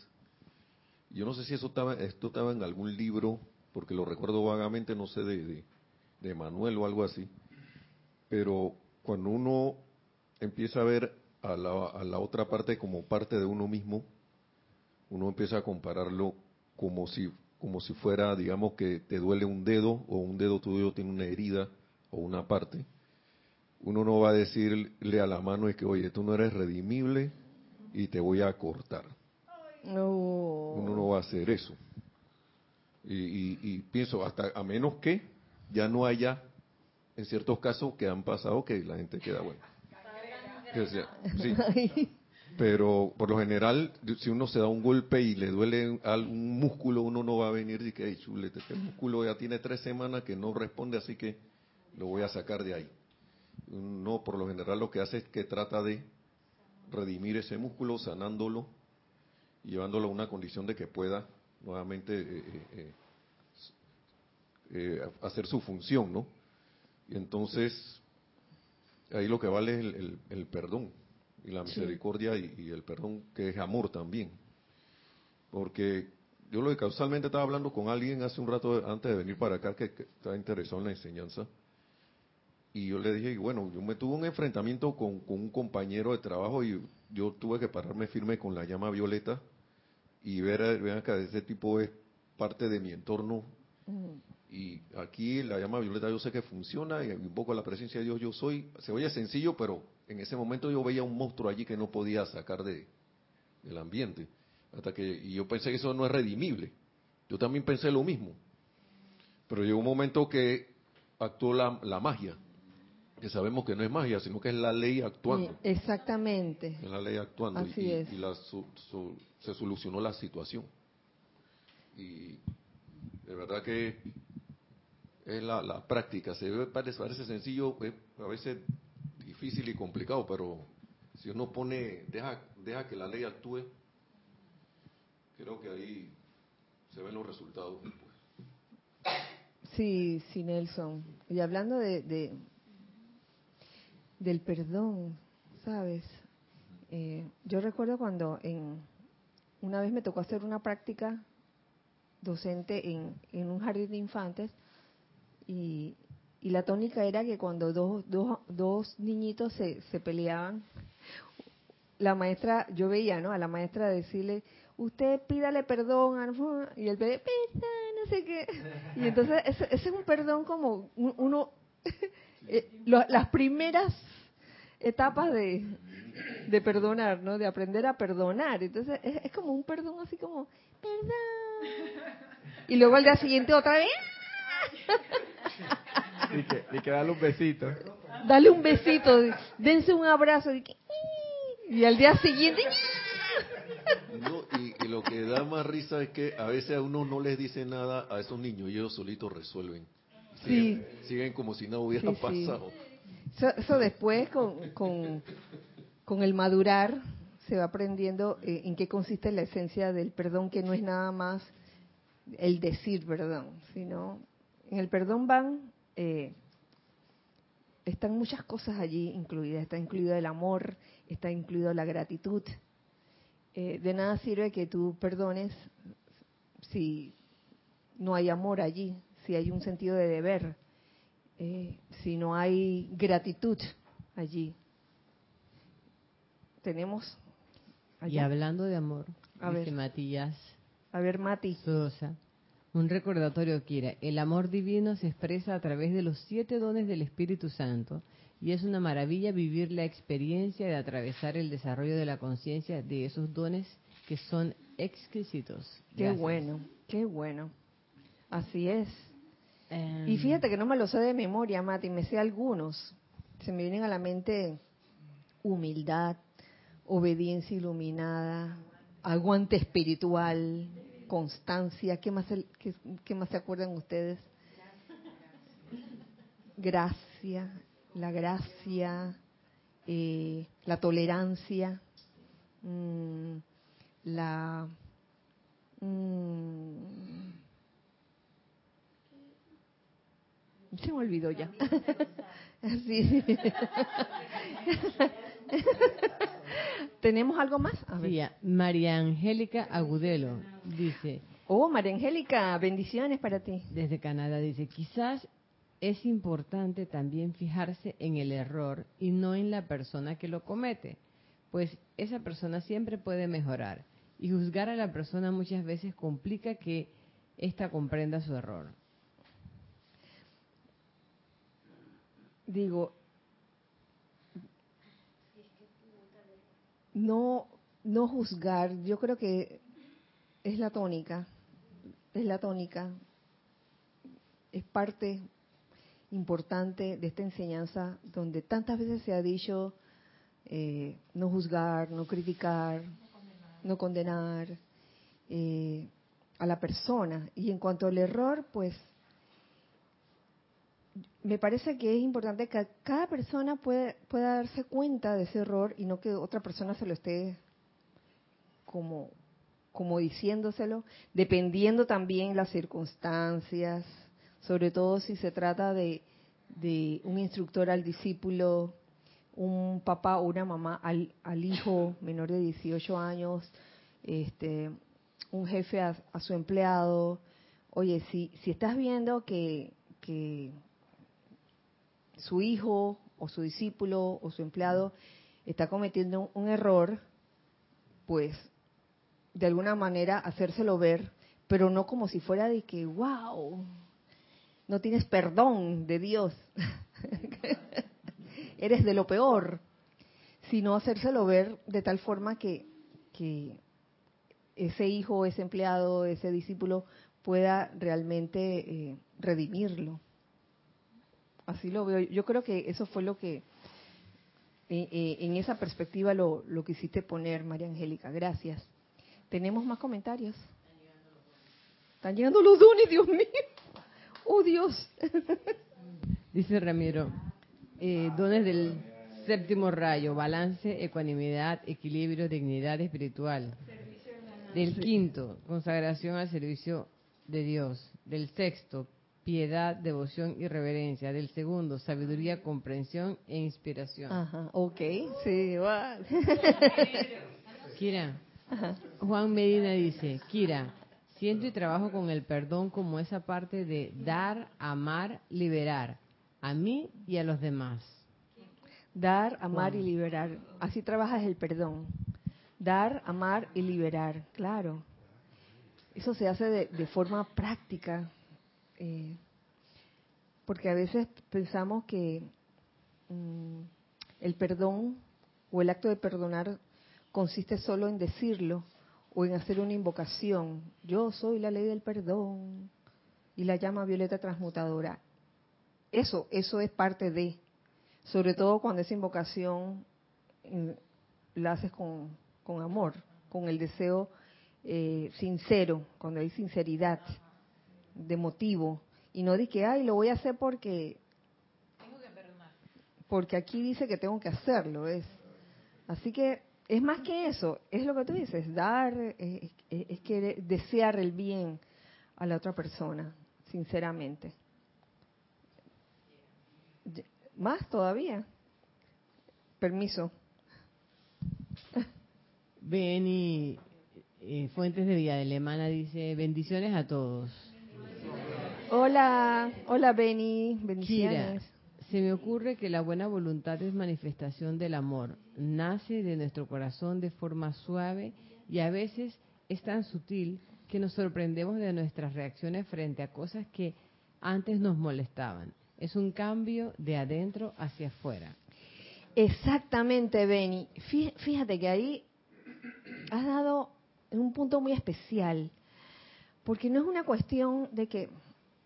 yo no sé si eso estaba esto estaba en algún libro porque lo recuerdo vagamente no sé de, de Manuel o algo así pero cuando uno empieza a ver a la, a la otra parte como parte de uno mismo, uno empieza a compararlo como si, como si fuera, digamos, que te duele un dedo o un dedo tuyo tiene una herida o una parte. Uno no va a decirle a la mano es que, oye, tú no eres redimible y te voy a cortar. Uno no va a hacer eso. Y, y, y, pienso, hasta a menos que ya no haya, en ciertos casos que han pasado, que la gente queda, bueno, sí. Pero por lo general, si uno se da un golpe y le duele algún músculo, uno no va a venir y que, hey, chulete, este músculo ya tiene tres semanas que no responde, así que lo voy a sacar de ahí. No, por lo general lo que hace es que trata de redimir ese músculo, sanándolo, y llevándolo a una condición de que pueda nuevamente eh, eh, eh, hacer su función, ¿no? Y entonces ahí lo que vale es el, perdón y la misericordia y, el perdón que es amor también. Porque yo lo que causalmente estaba hablando con alguien hace un rato antes de venir para acá que, estaba interesado en la enseñanza. Y yo le dije, bueno, yo me tuve un enfrentamiento con, un compañero de trabajo y yo tuve que pararme firme con la llama violeta y ver, vean que ese tipo es parte de mi entorno. Y aquí la llama violeta yo sé que funciona y un poco la presencia de Dios yo soy. Se oye sencillo, pero en ese momento yo veía un monstruo allí que no podía sacar de, del ambiente. Hasta que, y yo pensé que eso no es redimible. Yo también pensé lo mismo. Pero llegó un momento que actuó la, la magia. Que sabemos que no es magia, sino que es la ley actuando. Exactamente. Es la ley actuando. Así y, es. y la, se solucionó la situación. Y de verdad que es la, práctica. Se ve, parece, parece sencillo, a veces difícil y complicado, pero si uno pone, deja, deja que la ley actúe, creo que ahí se ven los resultados Sí, sí, Nelson. Y hablando de, del perdón, ¿sabes? Eh, yo recuerdo cuando en una vez me tocó hacer una práctica docente en, en un jardín de infantes y, y la tónica era que cuando dos, dos, dos niñitos se, se peleaban, la maestra, yo veía, ¿no? A la maestra decirle, usted pídale perdón, y el bebé, perdón, no sé qué. Y entonces ese, ese es un perdón como un- uno, [LAUGHS] eh, las primeras etapas de, de perdonar, ¿no? De aprender a perdonar. Entonces es, es como un perdón así como, perdón. Y luego al día siguiente otra vez, [LAUGHS] [LAUGHS] [LAUGHS] Y que, y que darle un besito. dale un besito, dense un abrazo. Y, que, y al día siguiente, No, y, y lo que da más risa es que a veces a uno no les dice nada a esos niños y ellos solitos resuelven. Siguen, siguen como si nada hubiera Sí, sí. pasado. Eso, eso después con, con, con el madurar se va aprendiendo eh, en qué consiste la esencia del perdón, que no es nada más el decir perdón, sino en el perdón van, eh, están muchas cosas allí incluidas, está incluido el amor, está incluido la gratitud. Eh, de nada sirve que tú perdones si no hay amor allí, si hay un sentido de deber eh, si no hay gratitud allí. Tenemos Y allá. hablando de amor, A dice ver. Matías A ver, Mati. Sosa, un recordatorio, Kira. El amor divino se expresa a través de los siete dones del Espíritu Santo y es una maravilla vivir la experiencia de atravesar el desarrollo de la conciencia de esos dones que son exquisitos. Qué bueno, qué bueno. Así es. Em, Y fíjate que no me lo sé de memoria, Mati, me sé algunos. Se me vienen a la mente humildad, obediencia iluminada, aguante espiritual, constancia. ¿Qué más, qué más se acuerdan ustedes? Gracia, la gracia, eh, la tolerancia, mm, la... mm, se me olvidó ya. [LAUGHS] Sí. [LAUGHS] ¿Tenemos algo más? A ver. sí, a- María Angélica Agudelo dice, Oh, María Angélica, bendiciones para ti. desde Canadá, dice, quizás es importante también fijarse en el error y no en la persona que lo comete, pues esa persona siempre puede mejorar y juzgar a la persona muchas veces complica que ésta comprenda su error. Digo, no, no juzgar, yo creo que es la tónica, es la tónica, es parte importante de esta enseñanza donde tantas veces se ha dicho eh, no juzgar, no criticar, no condenar eh, a la persona. Y en cuanto al error, pues me parece que es importante que cada persona puede, pueda darse cuenta de ese error y no que otra persona se lo esté como, como diciéndoselo, dependiendo también las circunstancias, sobre todo si se trata de, de un instructor al discípulo, un papá o una mamá al, al hijo menor de 18 años, este, un jefe a, a su empleado. Oye, si, si estás viendo que, que su hijo o su discípulo o su empleado está cometiendo un error, pues de alguna manera hacérselo ver, pero no como si fuera de que, wow, no tienes perdón de Dios, [LAUGHS] eres de lo peor, sino hacérselo ver de tal forma que, ese hijo, ese empleado, ese discípulo pueda realmente eh, redimirlo. Así lo veo. Yo creo que eso fue lo que, eh, eh, en esa perspectiva, lo, lo quisiste poner, María Angélica. Gracias. ¿Tenemos más comentarios? Están llegando los dones, Dios mío. Oh, Dios. [LAUGHS] Dice Ramiro, eh, dones del séptimo rayo, balance, ecuanimidad, equilibrio, dignidad espiritual. Del quinto, consagración al servicio de Dios. Del sexto, piedad, devoción y reverencia. Del segundo, sabiduría, comprensión e inspiración. Ajá, ok, sí, va. [LAUGHS] Kira, Ajá. Juan Medina dice, Kira, siento y trabajo con el perdón como esa parte de dar, amar, liberar, a mí y a los demás. Dar, amar y liberar. Así trabajas el perdón. Dar, amar y liberar, claro. Eso se hace de, de forma práctica. Eh, porque a veces pensamos que mm, el perdón o el acto de perdonar consiste solo en decirlo o en hacer una invocación. Yo soy la ley del perdón y la llama violeta transmutadora. Eso, eso es parte de, sobre todo cuando esa invocación mm, la haces con, con amor, con el deseo eh, sincero, cuando hay sinceridad de motivo y no de que, ay, lo voy a hacer porque porque aquí dice que tengo que hacerlo, es así que es más que eso, es lo que tú dices, dar es, es querer- desear el bien a la otra persona, sinceramente. Más todavía. Permiso. Beni eh, Fuentes de Villa Alemana dice, bendiciones a todos. Hola, hola Benny, Kira, bendiciones. se me ocurre que la buena voluntad es manifestación del amor. Nace de nuestro corazón de forma suave y a veces es tan sutil que nos sorprendemos de nuestras reacciones frente a cosas que antes nos molestaban. Es un cambio de adentro hacia afuera. Exactamente, Benny. Fí- Fíjate que ahí has dado un punto muy especial, porque no es una cuestión de que,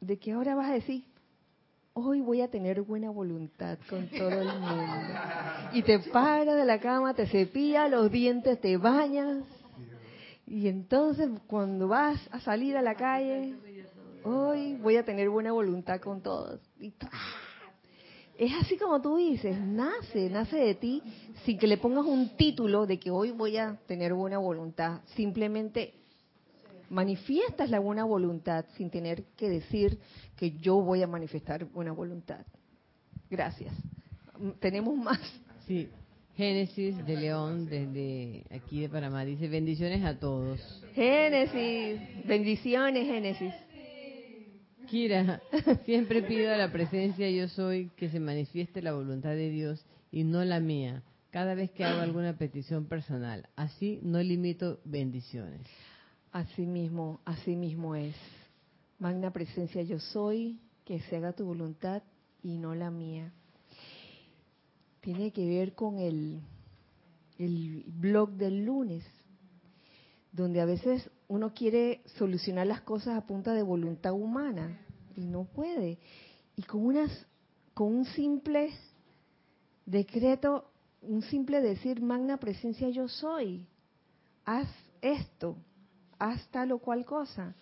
de que ahora vas a decir, hoy voy a tener buena voluntad con todo el mundo. Y te paras de la cama, te cepillas los dientes, te bañas, y entonces cuando vas a salir a la calle, hoy voy a tener buena voluntad con todos. Y ¡tra! es así como tú dices, nace, nace de ti sin que le pongas un título de que hoy voy a tener buena voluntad. Simplemente manifiestas la buena voluntad sin tener que decir que yo voy a manifestar buena voluntad. Gracias. Tenemos más. Sí, Génesis de León desde aquí de Panamá dice bendiciones a todos. Génesis, bendiciones Génesis. Kira, siempre pido a la presencia yo soy que se manifieste la voluntad de Dios y no la mía, cada vez que hago alguna petición personal. Así no limito bendiciones. Así mismo, así mismo es. Magna presencia yo soy, que se haga tu voluntad y no la mía. Tiene que ver con el, el blog del lunes, donde a veces uno quiere solucionar las cosas a punta de voluntad humana y no puede. Y con unas, con un simple decreto, un simple decir, magna presencia yo soy, haz esto, haz tal o cual cosa,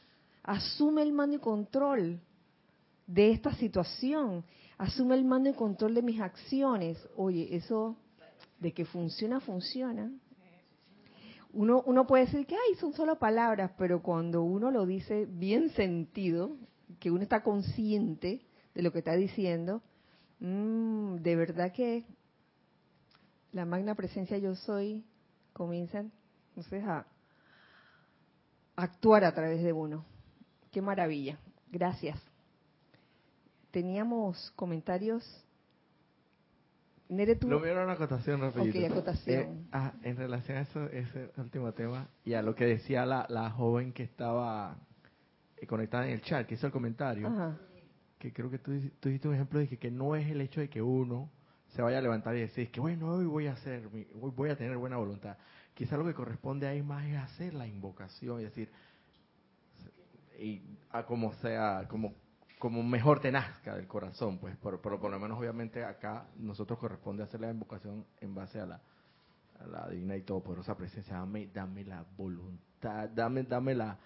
asume el mando y control de esta situación, asume el mando y control de mis acciones. Oye, eso de que funciona, funciona. Uno, uno puede decir que, ay, son solo palabras, pero cuando uno lo dice bien sentido, que uno está consciente de lo que está diciendo, mm, de verdad que la magna presencia yo soy comienza entonces a actuar a través de uno. Qué maravilla. Gracias. Teníamos comentarios. Nere, tú. Lo era una acotación rapidito. Ok, acotación. Eh, ah, en relación a eso, ese último tema y a lo que decía la, la joven que estaba eh, conectada en el chat, que hizo el comentario, Ajá. que creo que tú, tú diste un ejemplo de que, que no es el hecho de que uno se vaya a levantar y decir que bueno, hoy voy a hacer, hoy voy a tener buena voluntad. Quizá lo que corresponde ahí más es hacer la invocación y decir, y a como sea, como como mejor te nazca del corazón, pues, pero, pero por lo menos obviamente acá nosotros corresponde hacer la invocación en base a la, a la divina y todopoderosa presencia. Dame, dame la voluntad, dame, dame la,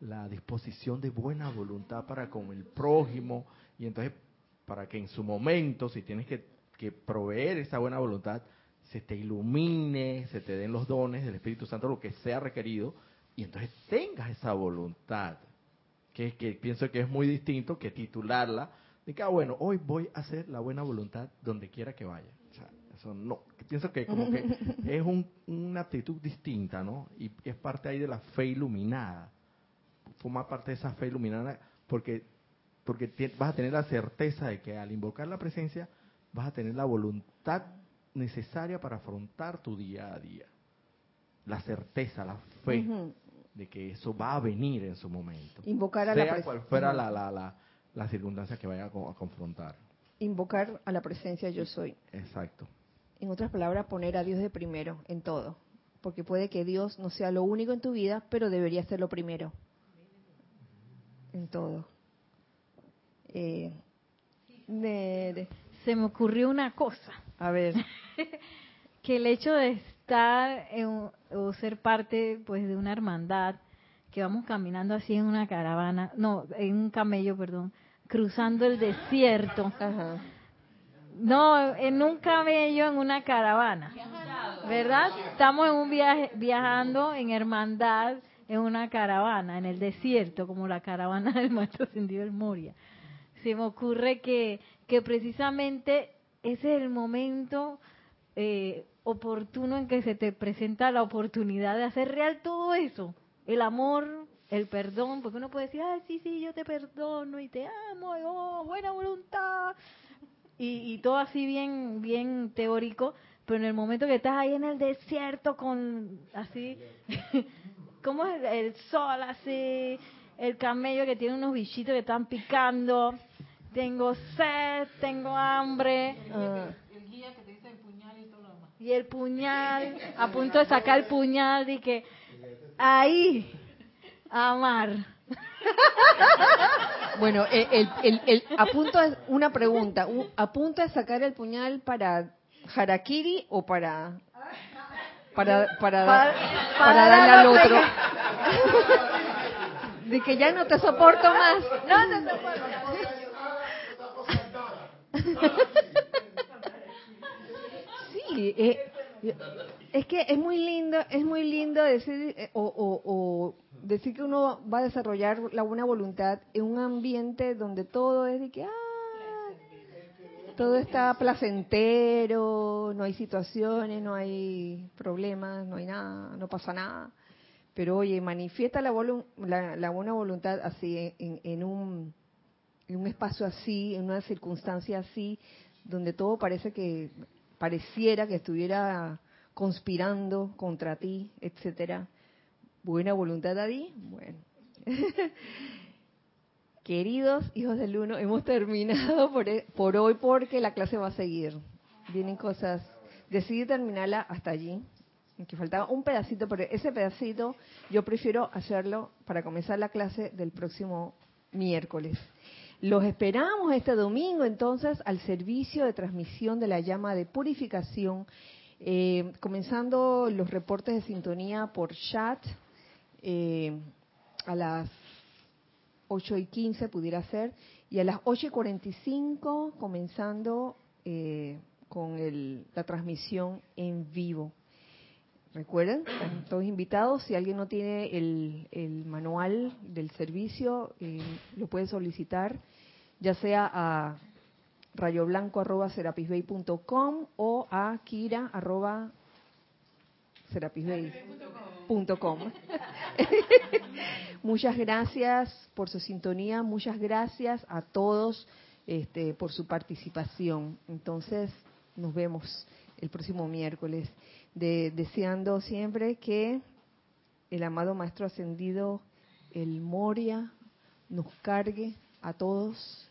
la disposición de buena voluntad para con el prójimo y entonces para que en su momento, si tienes que, que proveer esa buena voluntad, se te ilumine, se te den los dones del Espíritu Santo, lo que sea requerido, y entonces tengas esa voluntad que, que pienso que es muy distinto que titularla de que, ah, bueno, hoy voy a hacer la buena voluntad donde quiera que vaya. O sea, eso no, pienso que como que [LAUGHS] es un- una actitud distinta, ¿no? Y es parte ahí de la fe iluminada. Forma parte de esa fe iluminada porque, porque vas a tener la certeza de que al invocar la presencia vas a tener la voluntad necesaria para afrontar tu día a día. La certeza, la fe de que eso va a venir en su momento. Invocar a la sea pres- cual fuera la, la, la, la circunstancia que vaya a, co- a confrontar. Invocar a la presencia yo soy. Exacto. En otras palabras, poner a Dios de primero en todo. Porque puede que Dios no sea lo único en tu vida, pero debería ser lo primero. En todo. Eh. Se me ocurrió una cosa, a ver, [LAUGHS] que el hecho de estar en- o ser parte pues de una hermandad, que vamos caminando así en una caravana, no, en un camello, perdón, cruzando el desierto, ajá. no, en un camello, en una caravana, ¿verdad? Estamos en un viaje, viajando en hermandad, en una caravana, en el desierto, como la caravana [LAUGHS] del Maestro Ascendido del Moria. Se me ocurre que, que precisamente ese es el momento eh, oportuno en que se te presenta la oportunidad de hacer real todo eso, el amor, el perdón, porque uno puede decir, ah, sí, sí, yo te perdono y te amo, y, oh, buena voluntad, y, y todo así bien, bien teórico, pero en el momento que estás ahí en el desierto con así, [LAUGHS] ¿cómo es el sol así? El camello que tiene unos bichitos que están picando, tengo sed, tengo hambre, y el puñal, a punto de sacar el puñal, y que ahí, amar. [LAUGHS] Bueno, el, el, el, el- a punto de- una pregunta, a punto de sacar el puñal para harakiri o para para para, Para- para, para darle dar al la otro. [LAUGHS] De que ya no te soporto más. No te soporto. Sí, eh, es que es muy lindo, es muy lindo decir eh, o, decir que uno va a desarrollar la buena voluntad en un ambiente donde todo es de que ah, todo está placentero, no hay situaciones, no hay problemas, no hay nada, no pasa nada. Pero oye, manifiesta la, la, la buena voluntad así en, en un en un espacio así, en una circunstancia así, donde todo parece que pareciera que estuviera conspirando contra ti, etcétera. Buena voluntad ahí, bueno. [LAUGHS] Queridos hijos del uno, hemos terminado por, e- por hoy porque la clase va a seguir. Vienen cosas. Decidí terminarla hasta allí, que faltaba un pedacito, pero ese pedacito yo prefiero hacerlo para comenzar la clase del próximo miércoles. Los esperamos este domingo entonces al servicio de transmisión de la llama de purificación, eh, comenzando los reportes de sintonía por chat eh, a las 8 y 15 pudiera ser, y a las 8 y 45 comenzando eh, con el- la transmisión en vivo. Recuerden, todos invitados. Si alguien no tiene el, el manual del servicio, eh, lo puede solicitar, ya sea a rayoblanco.com o a kira.serapisbay.com. [LAUGHS] muchas gracias por su sintonía, muchas gracias a todos este, por su participación. Entonces, nos vemos el próximo miércoles, de- deseando siempre que el amado Maestro Ascendido, el Moria, nos cargue a todos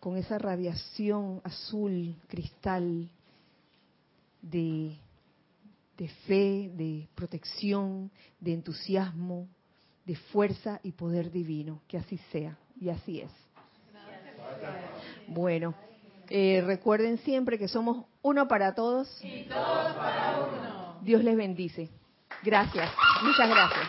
con esa radiación azul, cristal, de, de fe, de protección, de entusiasmo, de fuerza y poder divino. Que así sea. Y así es. Bueno, eh, recuerden siempre que somos uno para todos. Y todos para uno. Dios les bendice. Gracias. Muchas gracias.